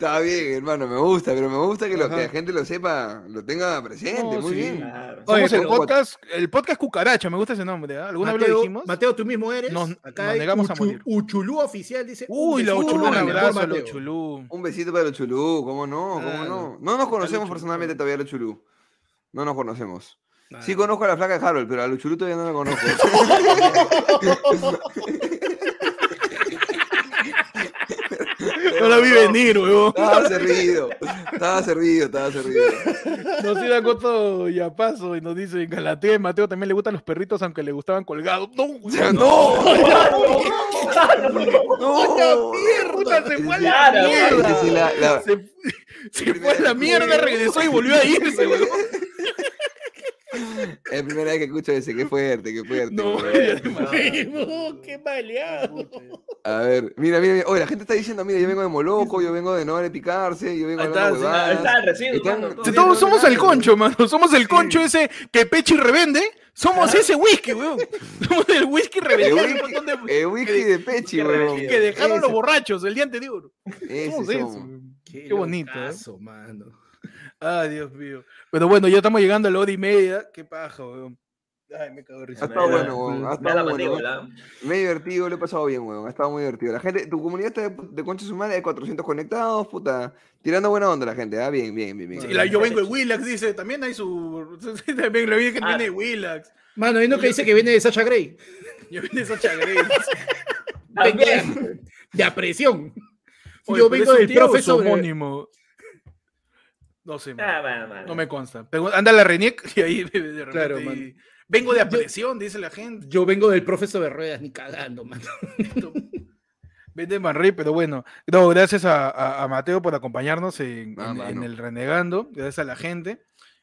Está bien, hermano, me gusta, pero me gusta que, lo, que la gente lo sepa, lo tenga presente, No, muy sí. bien. Claro. Oye, el podcast, el podcast cucaracha, me gusta ese nombre, ¿ah? ¿Alguna vez lo Mateo, dijimos? Mateo, tú mismo eres. Nos- Acá nos negamos a morir. Uchulú oficial dice. Uy, la Uchulú, un abrazo a Mateo. Uchulú. Un besito para los chulú, ¿cómo no? ¿Cómo no? No nos conocemos personalmente todavía los chulú. No nos conocemos. Sí conozco a la flaca de Harold, pero a los chulú todavía no la conozco. No la vi venir, weón. Estaba servido, estaba servido, estaba servido. Nos iba Coto y a paso y nos dice que a la tía de Mateo también le gustan los perritos aunque le gustaban colgados. No, Ya, no, ¡No! puta, se fue a la mierda. Se, se fue a la mierda, regresó y volvió a irse, weón. Es la primera vez que escucho ese, qué fuerte, qué fuerte. No. No, qué maleado. A ver, mira, mira, mira. Oye, la gente está diciendo, mira, yo vengo de Moloco, yo vengo de no vale picarse, yo vengo de está. Ahí está el Están- mano, todo Si bien, todos todo somos el concho, mano. Somos el concho ese que Pechi revende. Somos ese whisky, weón. Somos el whisky El revendido. un whisky, de- el whisky de Pechi, weón. revendido. que dejaron los borrachos el día anterior. ese Somos eso. Qué bonito, ¿eh? locazo, mano. Ay, Dios mío. Pero bueno, ya estamos llegando a la hora y media. Qué paja, weón. Ay, me cago de risa. Ha estado bueno, weón. Ha estado bueno. Me he divertido, lo he pasado bien, weón. Ha estado muy divertido. La gente, tu comunidad está de, de concha su madre, hay 400 conectados, puta. Tirando buena onda la gente, ah, bien, bien, bien, bien. Sí, la- yo vengo de Willax, dice. También hay su. También la vi que Ah. viene de Willax. Mano, hay uno que dice que viene de Sacha Grey. Yo viene de Sacha Grey. También. De apresión. Oye, Yo vengo del tío o profe su sobre- homónimo. No sé, man. Ah, no me consta. Pero anda la Reniec y ahí de repente Claro, y-. Vengo de apresión, dice la gente. Yo vengo del profe sobre ruedas, ni cagando, mano. Vende Manrey, pero bueno. No, gracias a, a- a Mateo por acompañarnos en, Ah, en- mano. en el Renegando. Gracias a la gente.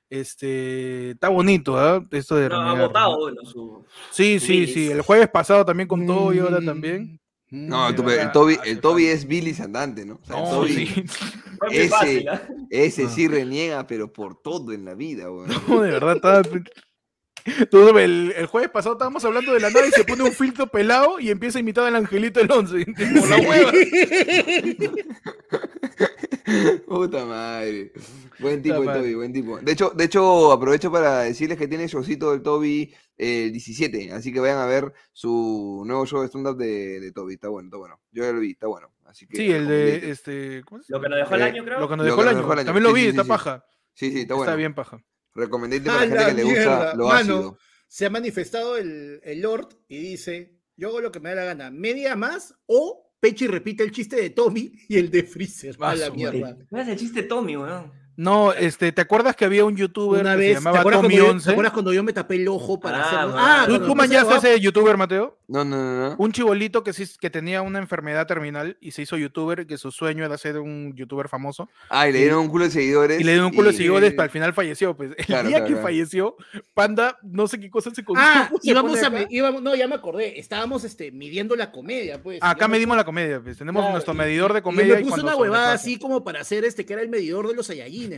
Este, está bonito, ¿ah? Esto de No, ha votado, ¿no? bueno, su. Sí, sí, sí. El jueves pasado también con todo y Mm. ahora también. No, tu- verdad, el Toby, hace el Toby es Billy Andante, ¿no? O sea, el No, Toby, sí. Ese- fácil, ¿ah? ese Ah. sí reniega, pero por todo en la vida, weón. No, de verdad, estaba... Tú, el, el jueves pasado estábamos hablando de la nada y se pone un filtro pelado y empieza a imitar al angelito del 11. Como la hueva. Puta madre. Buen tipo el. Toby, buen tipo. De hecho, de hecho, aprovecho para decirles que tiene showcito del Toby el 17, así que vayan a ver su nuevo show de stand-up de, de Toby. Está bueno, está bueno. Yo ya lo vi, está bueno. Así que Sí, el de este. ¿cómo se Lo que nos dejó el Eh, año, creo. Lo que nos Lo dejó que el nos año. dejó el año. También lo Sí, vi, sí, está sí. paja. Sí, sí, está Está bueno. bien paja. Recomendate A para la gente la que le gusta lo mano. ácido. Se ha manifestado el, el Lord y dice: Yo hago lo que me da la gana, media más o Pechi repite el chiste de Tommy y el de Freezer. A Ah, la su mierda. No es el chiste Tommy, weón. No, este, ¿te acuerdas que había un youtuber Una que vez, se ¿te llamaba Tommy cuando yo, 11? ¿te acuerdas cuando yo me tapé el ojo para Ah, hacerlo? man. ¿Tú, tú me manchaste a ese youtuber, Mateo? No, no, no. no. Un chibolito que, que tenía una enfermedad terminal y se hizo youtuber, que su sueño era ser un youtuber famoso. Ah, y le dieron un culo de seguidores. Y le dio un culo de y- seguidores, pero al final falleció. Pues el Claro, día claro, que claro. falleció, Panda, no sé qué cosa se. Ah, se íbamos a, me- íbamos, no, ya me acordé, estábamos este, midiendo la comedia, pues. Acá me- medimos la comedia, pues. Tenemos Claro, nuestro y- medidor de comedia. Me y puse cuando una huevada así como para hacer este, que era el medidor de los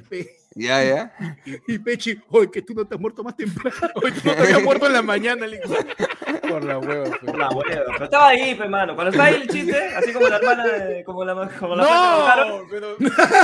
Pe. Ya, ya. Y Pechi, oye, que tú no te has muerto más temprano. Hoy tú no te habías muerto en la mañana, hijo. Por la hueva. Por la hueva. Pero estaba ahí, pe, mano. Cuando está ahí el chiste, así como la hermana de. Como la, como la No, pero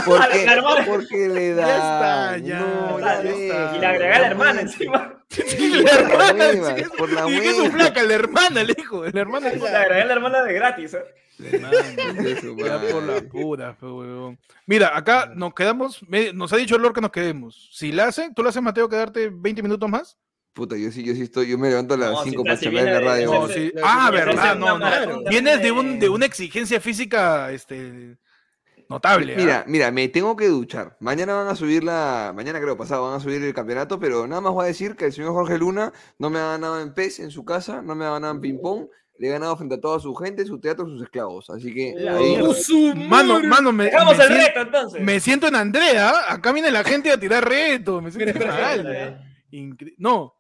¿Por qué? Porque le da. está, ya, No, ya ya está. Y le agregué a la hermana encima. La Por la hermana, hueva, sí, por la y que su hueva. flaca, la hermana, le dijo. La hermana. Le agregué a la hermana de gratis. ¿eh? De su por la pura, fe, huevón. Mira, acá nos quedamos, nos ha dicho el Lord que nos quedemos. Si la hacen, ¿tú la haces, Mateo, quedarte 20 minutos más? Puta, yo sí, yo sí estoy, yo me levanto a las No, si 5 está- para si chambear en la de- radio. No, sí. Ah, verdad, no, no. Vienes de, un, de una exigencia física este, notable. ¿ah? Mira, mira, me tengo que duchar. Mañana van a subir la, mañana creo pasado van a subir el campeonato, pero nada más voy a decir que el señor Jorge Luna no me ha ganado en PES en su casa, no me ha ganado en ping pong, le he ganado frente a toda su gente, su teatro, sus esclavos. Así que ahí- Mano, mano, me, reto entonces. me siento en Andrea. Acá viene la gente a tirar retos. Me siento mal. Incre- No,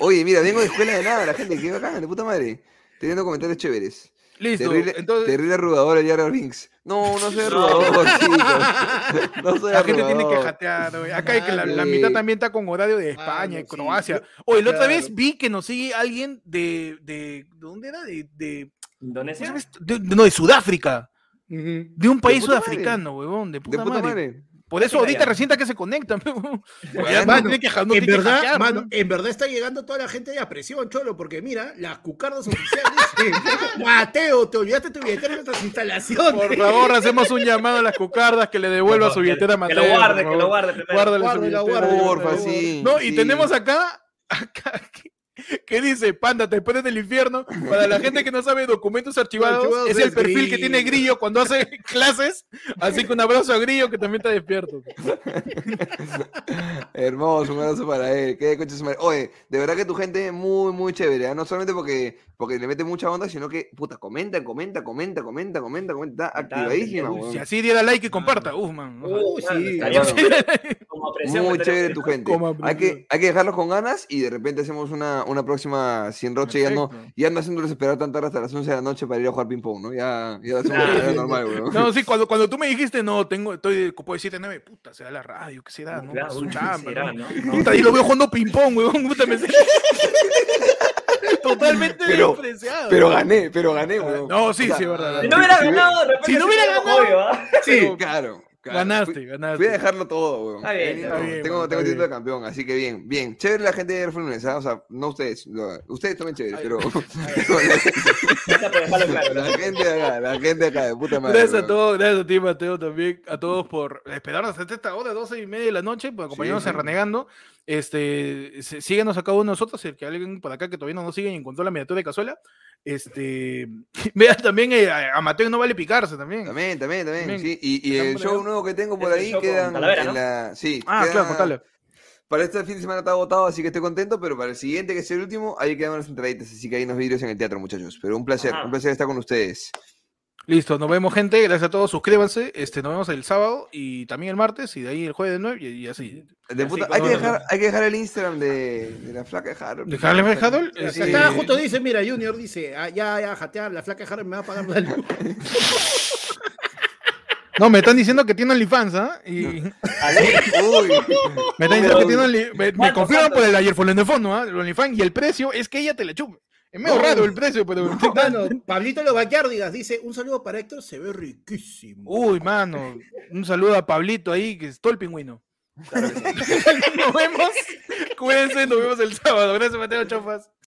Oye, mira, vengo de escuela de nada, la gente, qué bacán, de puta madre. Teniendo comentarios chéveres. Listo. Terrible, Entonces, terrible arrugador el Jar Jar Binks. No, no soy No. arrugador, chicos. No soy la gente tiene que jatear. güey. Acá hay que la, mitad también está con horario de España, no, y sí. Croacia. Oye, la otra vez vi que nos sigue alguien de. ¿De, de dónde era? De, de, ¿cómo ¿Indonesia? De- de- no, de Sudáfrica. De un país sudafricano, huevón. De De puta, puta madre. Por eso ahorita está que se conectan. Mano, que, no en que verdad, hackear, mano, ¿no? en verdad está llegando toda la gente de a presión, cholo, porque mira, las cucardas oficiales. Mateo, te olvidaste tu billetera en nuestras instalaciones. Por favor, hacemos un llamado a las cucardas que le devuelva su Que- billetera a Que Mateo. lo guarde, que lo guarde. Guárdale su billetera. guárdela. sí. No, y sí. tenemos acá, acá que, dice, panda, te esperes del infierno. Para la gente que no sabe documentos archivados, Archivados es el es perfil que tiene Grillo. Cuando hace clases. Así que un abrazo a Grillo que también está despierto. Hermoso, un abrazo para él. Qué madre. Oye, de verdad que tu gente es muy, muy chévere. ¿ah? No solamente porque, porque le mete mucha onda, sino que, puta, comenta, comenta, comenta, comenta, comenta, comenta. Está activadísima. Si así diera like y comparta, uf, man. Uh, Uy, sí. Como Muy chévere tu gente. Hay que, hay que dejarlos con ganas y de repente hacemos una, una próxima sin roche, ya no, ya no haciéndolos esperar tan tarde hasta las 11 de la noche para ir a jugar ping-pong, ¿no? Ya, ya una tarea normal, weón. No, sí, cuando, cuando tú me dijiste, no, tengo, estoy de copo de 7 9, puta, se da la radio, ¿qué se da? ¿no? Claro, Su uy, chamba, será, ¿no? ¿no? Puta, ahí lo veo jugando ping-pong, weón. Puta, me Totalmente Pero- despreciado. Pero gané, pero gané, weón. No, sí, O sea, sí, es verdad. Si no hubiera ganado, de repente Si no hubiera ganado- obvio, ¿ah? Sí, claro. Claro. Ganaste, Fui- ganaste. Fui a dejarlo todo, weón. Está bien, He venido- está bien, tengo man, tengo está título de campeón, así que bien, bien. Chévere la gente de Lunes, ¿ah? O sea, no ustedes, lo- ustedes también chéveres, pero la ¿no? gente de acá, la gente de acá, de puta madre. Gracias a weón. todos, gracias a ti, Mateo, también, a todos por esperarnos hasta esta hora, 12 y media de la noche, por acompañarnos Sí, en sí. Renegando. Este, sí- síguenos a cada uno de nosotros, el que alguien por acá que todavía no nos sigue y encontró la miniatura de cazuela. Este, vean también eh, a Mateo no vale picarse también. También, también, también, También. sí. Y, y el show nuevo que tengo por ahí quedan Talavera, en ¿no? la... Sí, Ah, claro, contale. Para este fin de semana está agotado, así que estoy contento, pero para el siguiente, que es el último, ahí quedan unas entraditas, así que hay unos vídeos en el teatro, muchachos. Pero un placer, Ajá. un placer estar con ustedes. Listo, nos vemos, gente. Gracias a todos. Suscríbanse. Este, nos vemos el sábado y también el martes y de ahí el jueves de 9 y, y así. De puta- hay, que no, dejar, hay que dejar el Instagram de, de la flaca de Harold. ¿De Harold? Está, justo dice, mira, Junior dice, ah, ya, ya, jatear, la flaca de Harlem me va a pagar la luz. No, me están diciendo que tiene OnlyFans, ¿ah? Y Uy, me están diciendo que tiene Only- Me, me ¿Cuánto, confirman por el ayer de fondo, ¿ah? El OnlyFans y el precio es que ella te la chupe. Es medio No. raro el precio, pero. Mano, Pablito Lo Bacárdigas dice, un saludo para Héctor, se ve riquísimo. Uy, mano. Un saludo a Pablito ahí, que es todo el pingüino. nos vemos. Cuídense, nos vemos el sábado. Gracias, Mateo Chofas.